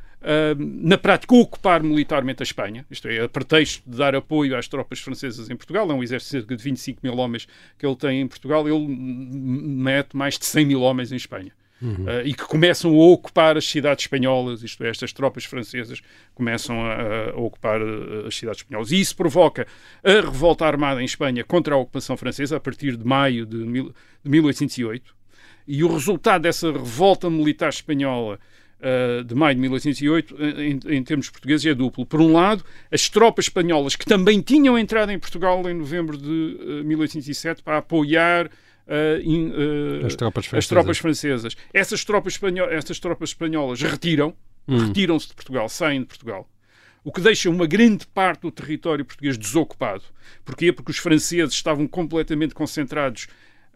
na prática, ocupar militarmente a Espanha, isto é, a pretexto de dar apoio às tropas francesas em Portugal, é um exército de cerca de 25 mil homens que ele tem em Portugal, ele mete mais de 100 mil homens em Espanha. Uhum. Uh, e que começam a ocupar as cidades espanholas, isto é, estas tropas francesas começam a, a ocupar uh, as cidades espanholas. E isso provoca a revolta armada em Espanha contra a ocupação francesa a partir de maio de, mil, de 1808. E o resultado dessa revolta militar espanhola uh, de maio de 1808, em, em, termos portugueses, é duplo. Por um lado, as tropas espanholas, que também tinham entrado em Portugal em novembro de uh, eh, 1807 para apoiar uh, in, as, tropas as, tropas francesas. Essas tropas, espanholas, essas tropas espanholas retiram, hum. retiram-se de Portugal, saem de Portugal o que deixa uma grande parte do território português desocupado. Porquê? Porque os franceses estavam completamente concentrados,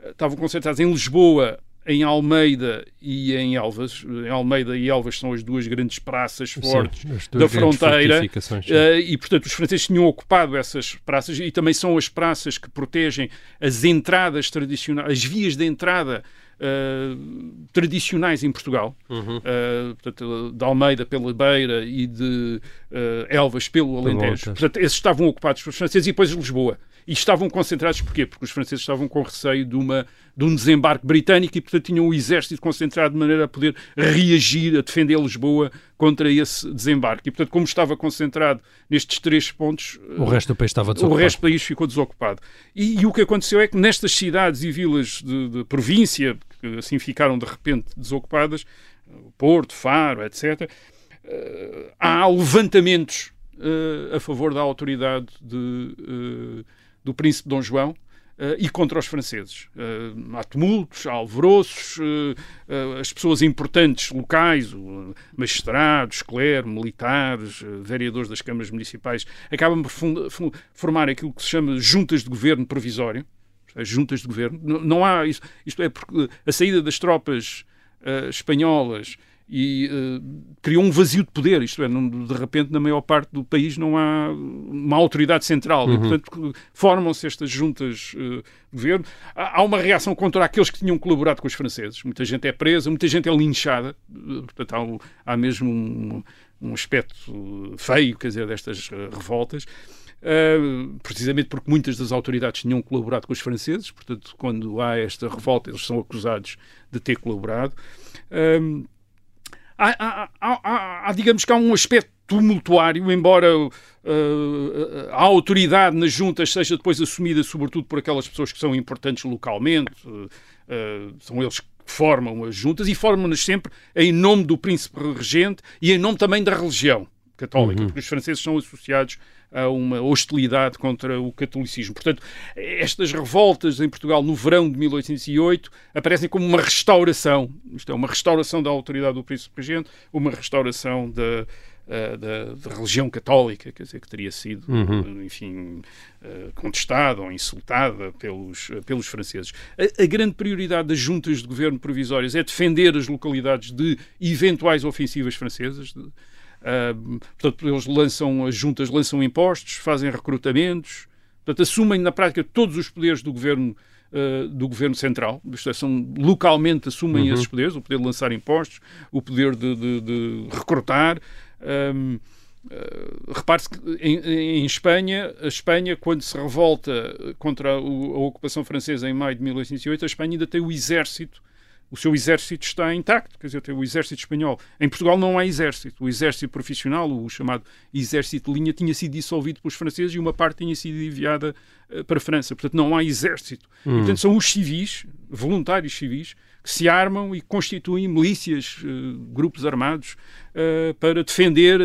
estavam concentrados em Lisboa em Almeida e em Elvas. Em Almeida e Elvas são as duas grandes praças fortes Sim, da fronteira. Uh, e, portanto, os franceses tinham ocupado essas praças e também são as praças que protegem as entradas tradicionais, as vias de entrada Uh, tradicionais em Portugal, uhum. uh, portanto, de Almeida pela Beira e de uh, Elvas pelo Alentejo. Portanto, esses estavam ocupados pelos franceses e depois Lisboa. E estavam concentrados porquê? Porque os franceses estavam com receio de, uma, de um desembarque britânico e, portanto, tinham o exército concentrado de maneira a poder reagir, a defender Lisboa contra esse desembarque. E, portanto, como estava concentrado nestes três pontos... O resto do país estava desocupado. O resto do país ficou desocupado. E, e o que aconteceu é que nestas cidades e vilas de, de província, que assim ficaram de repente desocupadas, Porto, Faro, etc., uh, há levantamentos uh, a favor da autoridade de... Do príncipe Dom João, Uh, e contra os franceses. Uh, há tumultos, há alvoroços, uh, as pessoas importantes locais, magistrados, clero, militares, vereadores das câmaras municipais, acabam por formar aquilo que se chama juntas de governo provisório. As juntas de governo. Não, não há. Isto, isto, é porque a saída das tropas espanholas e uh, criou um vazio de poder, isto é, não, de repente na maior parte do país não há uma autoridade central uhum. e portanto formam-se estas juntas uh, de governo. Há, há, uma reação contra aqueles que tinham colaborado com os franceses. Muita gente é presa, muita gente é linchada, uh, portanto há, há mesmo um, um aspecto feio, quer dizer, destas revoltas. Uh, precisamente porque muitas das autoridades tinham colaborado com os franceses, portanto, quando há esta revolta, eles são acusados de ter colaborado. Uh, há, há, há, há, digamos que há um aspecto tumultuário, embora uh, a autoridade nas juntas seja depois assumida sobretudo por aquelas pessoas que são importantes localmente, são eles que formam as juntas e formam-nas sempre em nome do príncipe regente e em nome também da religião católica, uhum. porque os franceses são associados a uma hostilidade contra o catolicismo. Portanto, estas revoltas em Portugal no verão de 1808 aparecem como uma restauração, isto é, uma restauração da autoridade do príncipe regente, uma restauração da, da, da, religião católica, quer dizer, que teria sido, uhum. enfim, contestada ou insultada pelos, pelos franceses. A, a, grande prioridade das juntas de governo provisórias é defender as localidades de eventuais ofensivas francesas, de, Uh, portanto, eles lançam, as juntas lançam impostos, fazem recrutamentos, portanto, assumem na prática todos os poderes do governo, uh, do governo central, isto é, são, localmente assumem uhum. esses poderes, o poder de lançar impostos, o poder de, de, de recrutar. Um, Uh, Repare-se que em, em, Espanha, a Espanha, quando se revolta contra a, a, ocupação francesa em maio de 1808, a Espanha ainda tem o exército o seu exército está intacto, quer dizer, o exército espanhol. Em Portugal não há exército. O exército profissional, o chamado exército de linha, tinha sido dissolvido pelos franceses e uma parte tinha sido enviada uh, para a França. Portanto, não há exército. Hum. E, portanto, são os civis, voluntários civis, que se armam e constituem milícias, uh, grupos armados, uh, para defender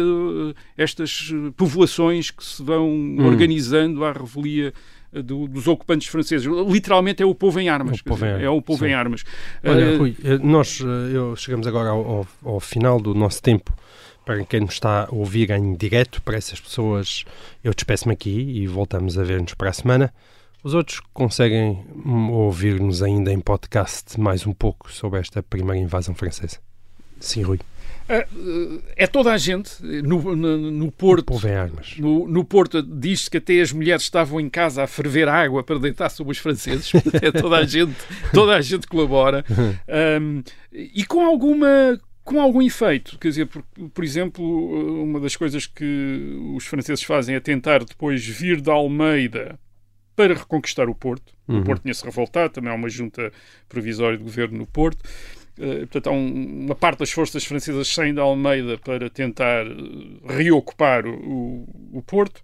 estas povoações que se vão hum. organizando à revelia do, dos ocupantes franceses. Literalmente é o povo em armas. O povo dizer, em, é o povo sim. em armas. Olha, uh, Rui, eh, nós eh, eu, chegamos agora ao, ao, ao, final do nosso tempo. Para quem nos está a ouvir em direto, para essas pessoas, eu despeço-me aqui e voltamos a ver-nos para a semana. Os outros conseguem hum, ouvir-nos ainda em podcast mais um pouco sobre esta primeira invasão francesa. Sim, Rui. É, toda a gente no, no, no Porto. No, no Porto diz-se que até as mulheres estavam em casa a ferver água para deitar sobre os franceses. É toda a gente, toda a gente colabora. Um, e com alguma com algum efeito, quer dizer, por, por, exemplo, uma das coisas que os franceses fazem é tentar depois vir da Almeida para reconquistar o Porto. Uhum. O Porto tinha-se revoltado, também há uma junta provisória de governo no Porto. Uh, portanto, há um, uma parte das forças francesas saem da Almeida para tentar uh, reocupar o, o, Porto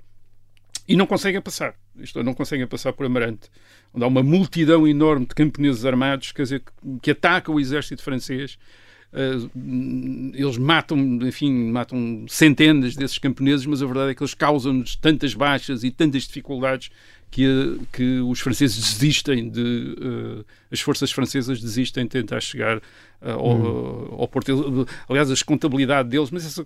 e não conseguem passar. Isto é, não conseguem passar por Amarante, onde há uma multidão enorme de camponeses armados quer dizer, que, atacam o exército francês. Uh, eles matam, enfim, matam centenas desses camponeses, mas a verdade é que eles causam-nos tantas baixas e tantas dificuldades que, que os franceses desistem de. Uh, as forças francesas desistem de tentar chegar uh, ao, hum. ao Porto. Aliás, a contabilidade deles, mas essa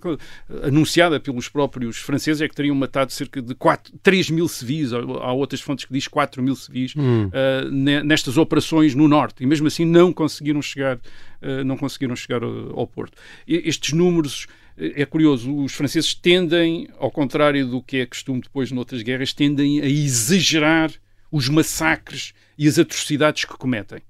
anunciada pelos próprios franceses, é que teriam matado cerca de 4, 3 mil civis. Há outras fontes que diz 4 mil civis hum. uh, nestas operações no Norte. E mesmo assim não conseguiram chegar, não conseguiram chegar ao, ao Porto. E estes números é curioso, os franceses tendem, ao contrário do que é costume depois noutras guerras, tendem a exagerar os massacres e as atrocidades que cometem.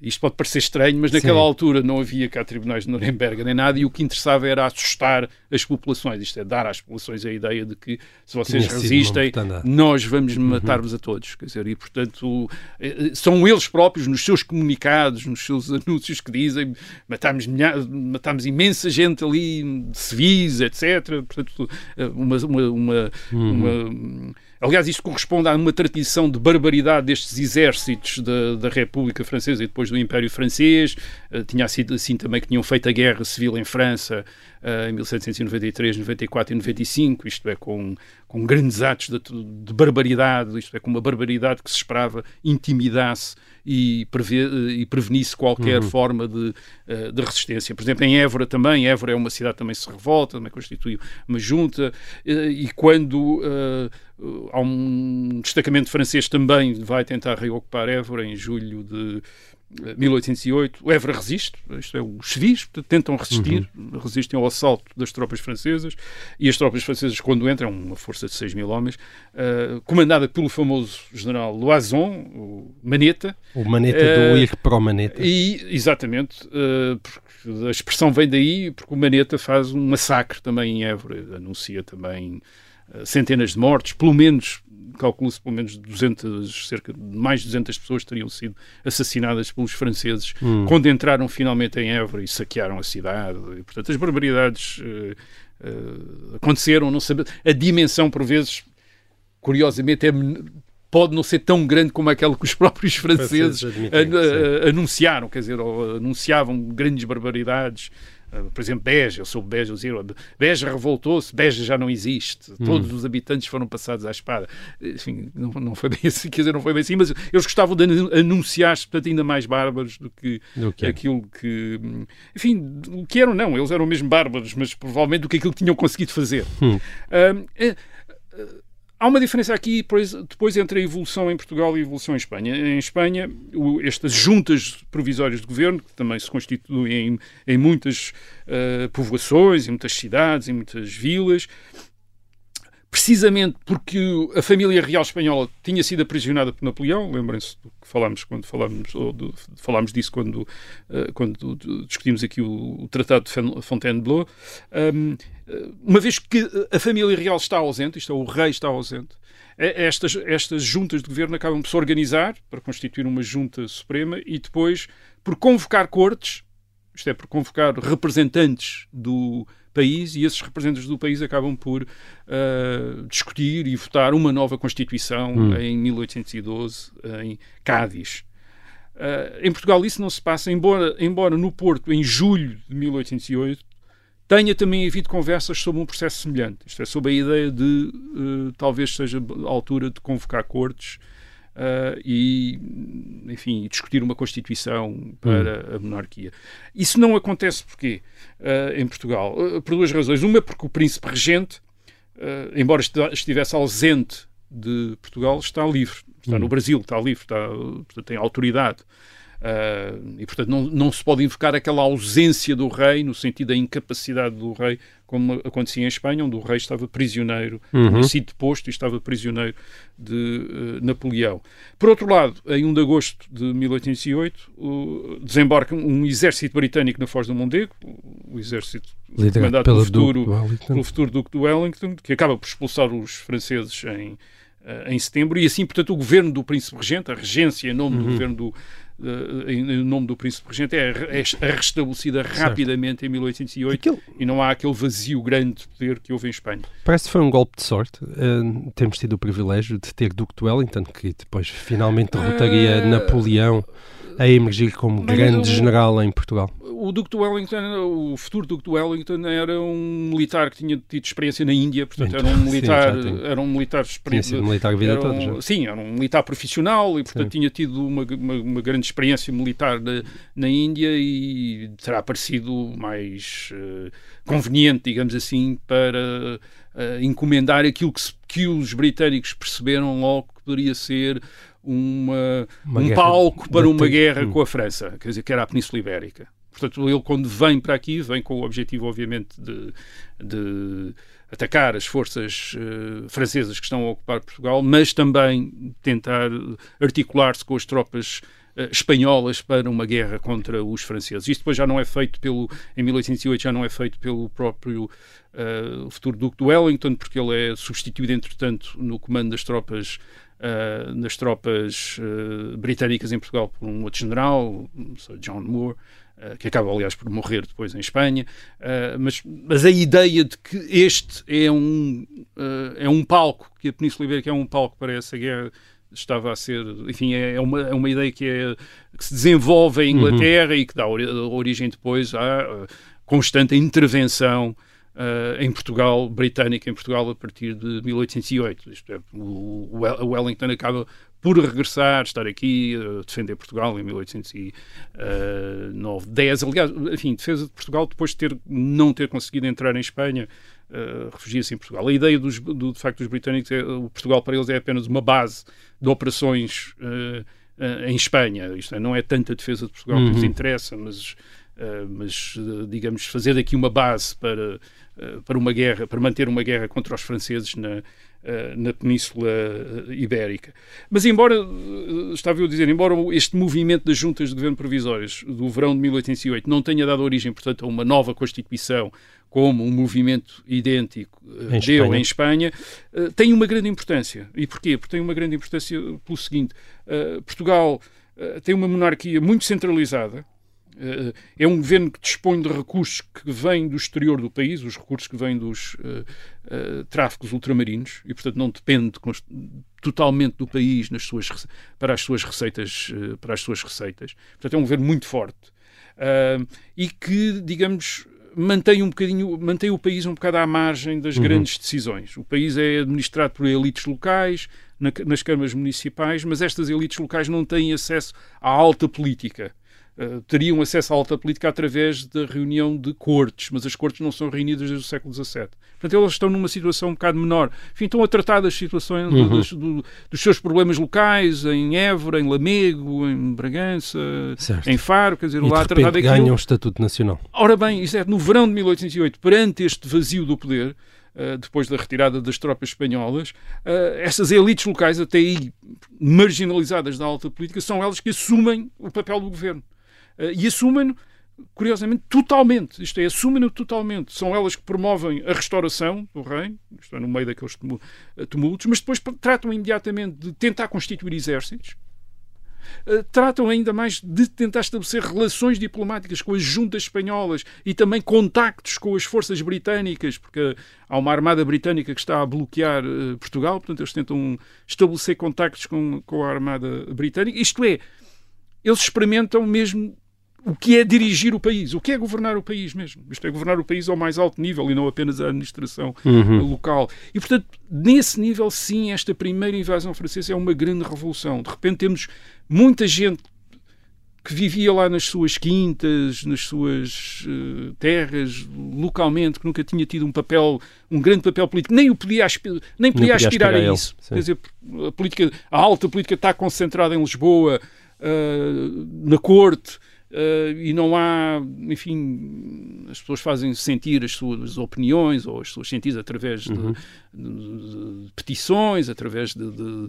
Isto pode parecer estranho, mas naquela Sim. altura não havia cá tribunais de Nuremberg nem nada e o que interessava era assustar as populações. Isto é, dar às populações a ideia de que se vocês Tinha resistem, nós vamos uhum. matar-vos a todos. Quer dizer, e portanto, eh, são eles próprios, nos seus comunicados, nos seus anúncios, que dizem matámos, matámos imensa gente ali, civis, etc. Portanto, eh, uma, uma, uma, uhum. uma Aliás, isto corresponde a uma tradição de barbaridade destes exércitos da, da República Francesa e depois do Império Francês. Uh, tinha sido assim também que tinham feito a guerra civil em França em 1793, 94 e 95, isto é, com, com grandes atos de, de barbaridade, isto é, com uma barbaridade que se esperava intimidasse e, preve, e prevenisse qualquer uhum. forma de, uh, de resistência. Por exemplo, em Évora também, Évora é uma cidade que também se revolta, também constitui uma junta, uh, e quando uh, há um destacamento francês também vai tentar reocupar Évora em julho de 1808, o Évora resiste, isto é, os civis tentam resistir, uhum. resistem ao assalto das tropas francesas, e as tropas francesas, quando entram, uma força de 6 mil homens, uh, comandada pelo famoso general Loison, o Maneta. O Maneta uh, do ir para o Maneta. E, exatamente, uh, a expressão vem daí, porque o Maneta faz um massacre também em Évora, anuncia também centenas de mortes, pelo menos calcula-se pelo menos 200, cerca de mais de 200 pessoas teriam sido assassinadas pelos franceses hum. quando entraram finalmente em Évora e saquearam a cidade. E, portanto, as barbaridades uh, uh, aconteceram, não sabe, a dimensão por vezes, curiosamente, é pode não ser tão grande como aquela que os próprios franceses admitem, anunciaram, quer dizer, anunciavam grandes barbaridades por exemplo, Beja, eu sou Beja, eu Beja revoltou-se, Beja já não existe, hum. todos os habitantes foram passados à espada. Enfim, não, não foi bem assim, quer dizer, não foi bem assim, mas eles gostavam de anunciar-se, portanto, ainda mais bárbaros do que do que aquilo que. Enfim, o que eram, não, eles eram mesmo bárbaros, mas provavelmente do que aquilo que tinham conseguido fazer. Hum. é, Há uma diferença aqui depois entre a evolução em Portugal e a evolução em Espanha. Em Espanha, estas juntas provisórias de governo, que também se constituem em, em muitas uh, povoações, em muitas cidades, em muitas vilas, precisamente porque a família real espanhola tinha sido aprisionada por Napoleão, lembrem-se do que falámos quando falámos, ou do, falámos disso quando, uh, quando discutimos aqui o, o Tratado de Fontainebleau, um, uma vez que a família real está ausente, isto é, o rei está ausente, é, estas, estas juntas de governo acabam por se organizar para constituir uma junta suprema e depois por convocar cortes, isto é, por convocar representantes do país e esses representantes do país acabam por uh, discutir e votar uma nova Constituição hum. em 1812 em Cádiz. Uh, em Portugal isso não se passa, embora, embora no Porto, em julho de 1808, tenha também havido conversas sobre um processo semelhante. Isto é, sobre a ideia de uh, talvez seja a altura de convocar cortes uh, e, enfim, discutir uma Constituição para hum. a monarquia. Isso não acontece porquê uh, em Portugal? Uh, por duas razões. Uma, porque o príncipe regente, embora estivesse ausente de Portugal, está livre. Está hum. no Brasil, está livre, está, portanto, tem autoridade. Uh, e, portanto, não, não se pode invocar aquela ausência do rei, no sentido da incapacidade do rei, como acontecia em Espanha, onde o rei estava prisioneiro, uhum. tinha sido deposto e estava prisioneiro de uh, Napoleão. Por outro lado, em 1 de agosto de 1808, uh, desembarca um exército britânico na Foz do Mondego, o exército comandado pelo futuro, pelo futuro Duque de Wellington, que acaba por expulsar os franceses em, eh, em setembro, e assim, portanto, o governo do Príncipe Regente, a regência em nome uhum. do governo do em nome do Príncipe Regente, é, é restabelecida rapidamente em 1808 Aquilo... e não há aquele vazio grande de poder que houve em Espanha. Parece que foi um golpe de sorte. Uh, temos tido o privilégio de ter Duque de Wellington, que depois finalmente derrotaria uh... Napoleão a emergir como grande general em Portugal o Duque de Wellington, o futuro Duque de Wellington era um militar que tinha tido experiência na Índia, portanto era um militar, sim, era um militar experiente, militar a vida era um, toda. Já. Sim, era um militar profissional e portanto sim. tinha tido uma, uma, uma, grande experiência militar na, na Índia e terá parecido mais uh, conveniente, digamos assim, para uh, encomendar aquilo que, se, que os britânicos perceberam logo que poderia ser uma, uma um palco para uma guerra hum. com a França, quer dizer, que era a Península Ibérica. Portanto, ele quando vem para aqui, vem com o objetivo, obviamente, de, de atacar as forças uh, francesas que estão a ocupar Portugal, mas também tentar articular-se com as tropas uh, espanholas para uma guerra contra os franceses. Isto depois já não é feito pelo, em 1808 já não é feito pelo próprio uh, futuro Duque de Wellington, porque ele é substituído, entretanto, no comando das tropas Uh, nas tropas uh, britânicas em Portugal por um outro general, John Moore, eh, que acaba, aliás, por morrer depois em Espanha, uh, mas, mas a ideia de que este é um, uh, é um palco, que a Península Ibérica é um palco para essa guerra, estava a ser, enfim, é, é uma, é uma ideia que, é, que se desenvolve em Inglaterra uhum. e que dá origem depois à constante intervenção Uh, em Portugal, britânica em Portugal, a partir de 1808. Isto é, o, o Wellington acaba por regressar, estar aqui, uh, defender Portugal em 1809, 10. Aliás, enfim, defesa de Portugal depois de ter, não ter conseguido entrar em Espanha, uh, refugia-se em Portugal. A ideia dos, do, de facto dos britânicos é o Portugal para eles é apenas uma base de operações em Espanha. Isto é, não é tanta defesa de Portugal que nos interessa, mas, mas digamos, fazer daqui uma base para, para uma guerra, para manter uma guerra contra os franceses na, na Península Ibérica. Mas, embora, estava eu a dizer, embora este movimento das juntas de governo provisórias do verão de 1808 não tenha dado origem, portanto, a uma nova Constituição como um movimento idêntico em deu Espanha. em Espanha, tem uma grande importância. E porquê? Porque tem uma grande importância pelo seguinte: Portugal tem uma monarquia muito centralizada. É um governo que dispõe de recursos que vêm do exterior do país, os recursos que vêm dos tráficos ultramarinos, e portanto não depende totalmente do país nas suas, para, as suas receitas, para as suas receitas. Portanto, é um governo muito forte. e que, digamos, mantém um bocadinho, mantém o país um bocado à margem das uhum. grandes decisões. O país é administrado por elites locais, na, nas câmaras municipais, mas estas elites locais não têm acesso à alta política. Uh, teriam acesso à alta política através da reunião de cortes, mas as cortes não são reunidas desde o século XVII. Portanto, eles estão numa situação um bocado menor. Enfim, estão a tratar das situações, uhum. dos, do, dos seus problemas locais em Évora, em Lamego, em Bragança, certo. em Faro, quer dizer, e lá de tratar daquilo. ganham um estatuto nacional. Ora bem, isso é no verão de 1808, perante este vazio do poder, Uh, depois da retirada das tropas espanholas, uh, essas elites locais, até aí marginalizadas da alta política, são elas que assumem o papel do governo. Uh, e assumem-no, curiosamente, totalmente. Isto é, assumem-no totalmente. São elas que promovem a restauração do reino, isto é, no meio daqueles tumultos, mas depois tratam imediatamente de tentar constituir exércitos, Uh, tratam ainda mais de tentar estabelecer relações diplomáticas com as juntas espanholas e também contactos com as forças britânicas, porque há uma armada britânica que está a bloquear uh, Portugal, portanto eles tentam estabelecer contactos com, com a armada britânica. Isto é, eles experimentam mesmo o que é dirigir o país, o que é governar o país mesmo. Isto é governar o país ao mais alto nível e não apenas a administração uhum. local. E, portanto, nesse nível, sim, esta primeira invasão francesa é uma grande revolução. De repente temos muita gente que vivia lá nas suas quintas, nas suas uh, terras, localmente, que nunca tinha tido um papel, um grande papel político, nem o podia, podia, nem podia aspirar, aspirar, a isso. Quer dizer, a, política, a alta política está concentrada em Lisboa, uh, na corte, Uh, e não há, enfim, as pessoas fazem sentir as suas opiniões ou as suas sentidos através de, uhum. de, de, petições, através de, de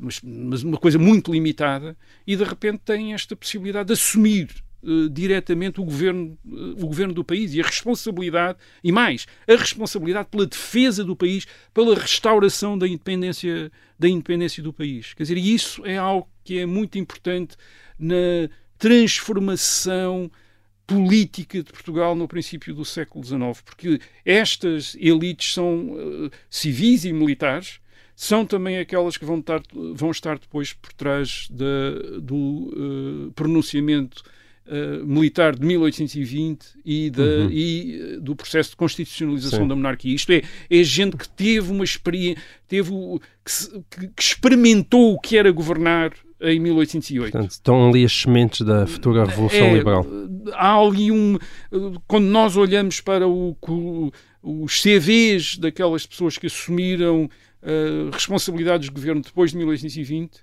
mas, mas, uma coisa muito limitada, e de repente têm esta possibilidade de assumir uh, diretamente o governo, uh, o governo do país e a responsabilidade, e mais, a responsabilidade pela defesa do país, pela restauração da independência, da independência do país. Quer dizer, isso é algo que é muito importante na transformação política de Portugal no princípio do século XIX, porque estas elites são uh, civis e militares, são também aquelas que vão estar, vão estar depois por trás da, do uh, pronunciamento uh, militar de 1820 e, da, Uhum. e do processo de constitucionalização Sim. da monarquia. Isto é, é gente que teve uma experiência, teve que- que experimentou o que era governar em 1808. Portanto, estão ali as sementes da futura Revolução É, Liberal. Há ali um. Quando nós olhamos para o, os CVs daquelas pessoas que assumiram eh, responsabilidades de governo depois de 1820,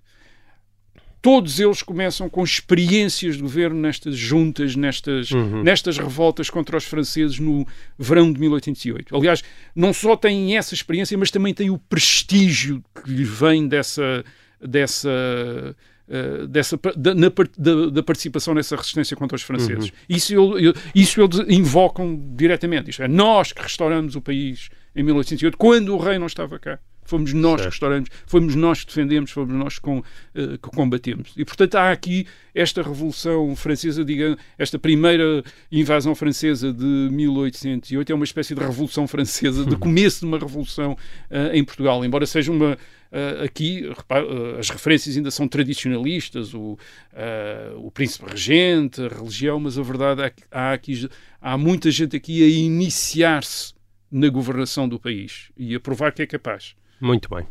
todos eles começam com experiências de governo nestas juntas, nestas, Uhum. nestas revoltas contra os franceses no verão de 1808. Aliás, não só têm essa experiência, mas também têm o prestígio que lhe vem dessa. Dessa eh, dessa, da, na da- da participação nessa resistência contra os franceses. Isso, eu- eu- isso eles invocam diretamente. Isto é, nós que restauramos o país em 1808, quando o rei não estava cá. Fomos nós que Certo. restauramos, fomos nós que defendemos, fomos nós que, com, eh, que combatemos. E, portanto, há aqui esta Revolução Francesa, digamos, esta primeira invasão francesa de 1808, é uma espécie de Revolução Francesa, de começo de uma revolução eh, em Portugal, embora seja uma. Eh, aqui, repare, eh, as referências ainda são tradicionalistas, o, eh, o príncipe regente, a religião, mas a verdade é que há, aqui, há muita gente aqui a iniciar-se na governação do país e a provar que é capaz. Muito bem.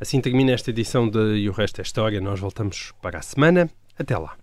Assim termina esta edição de E o Resto é História. Nós voltamos para a semana. Até lá.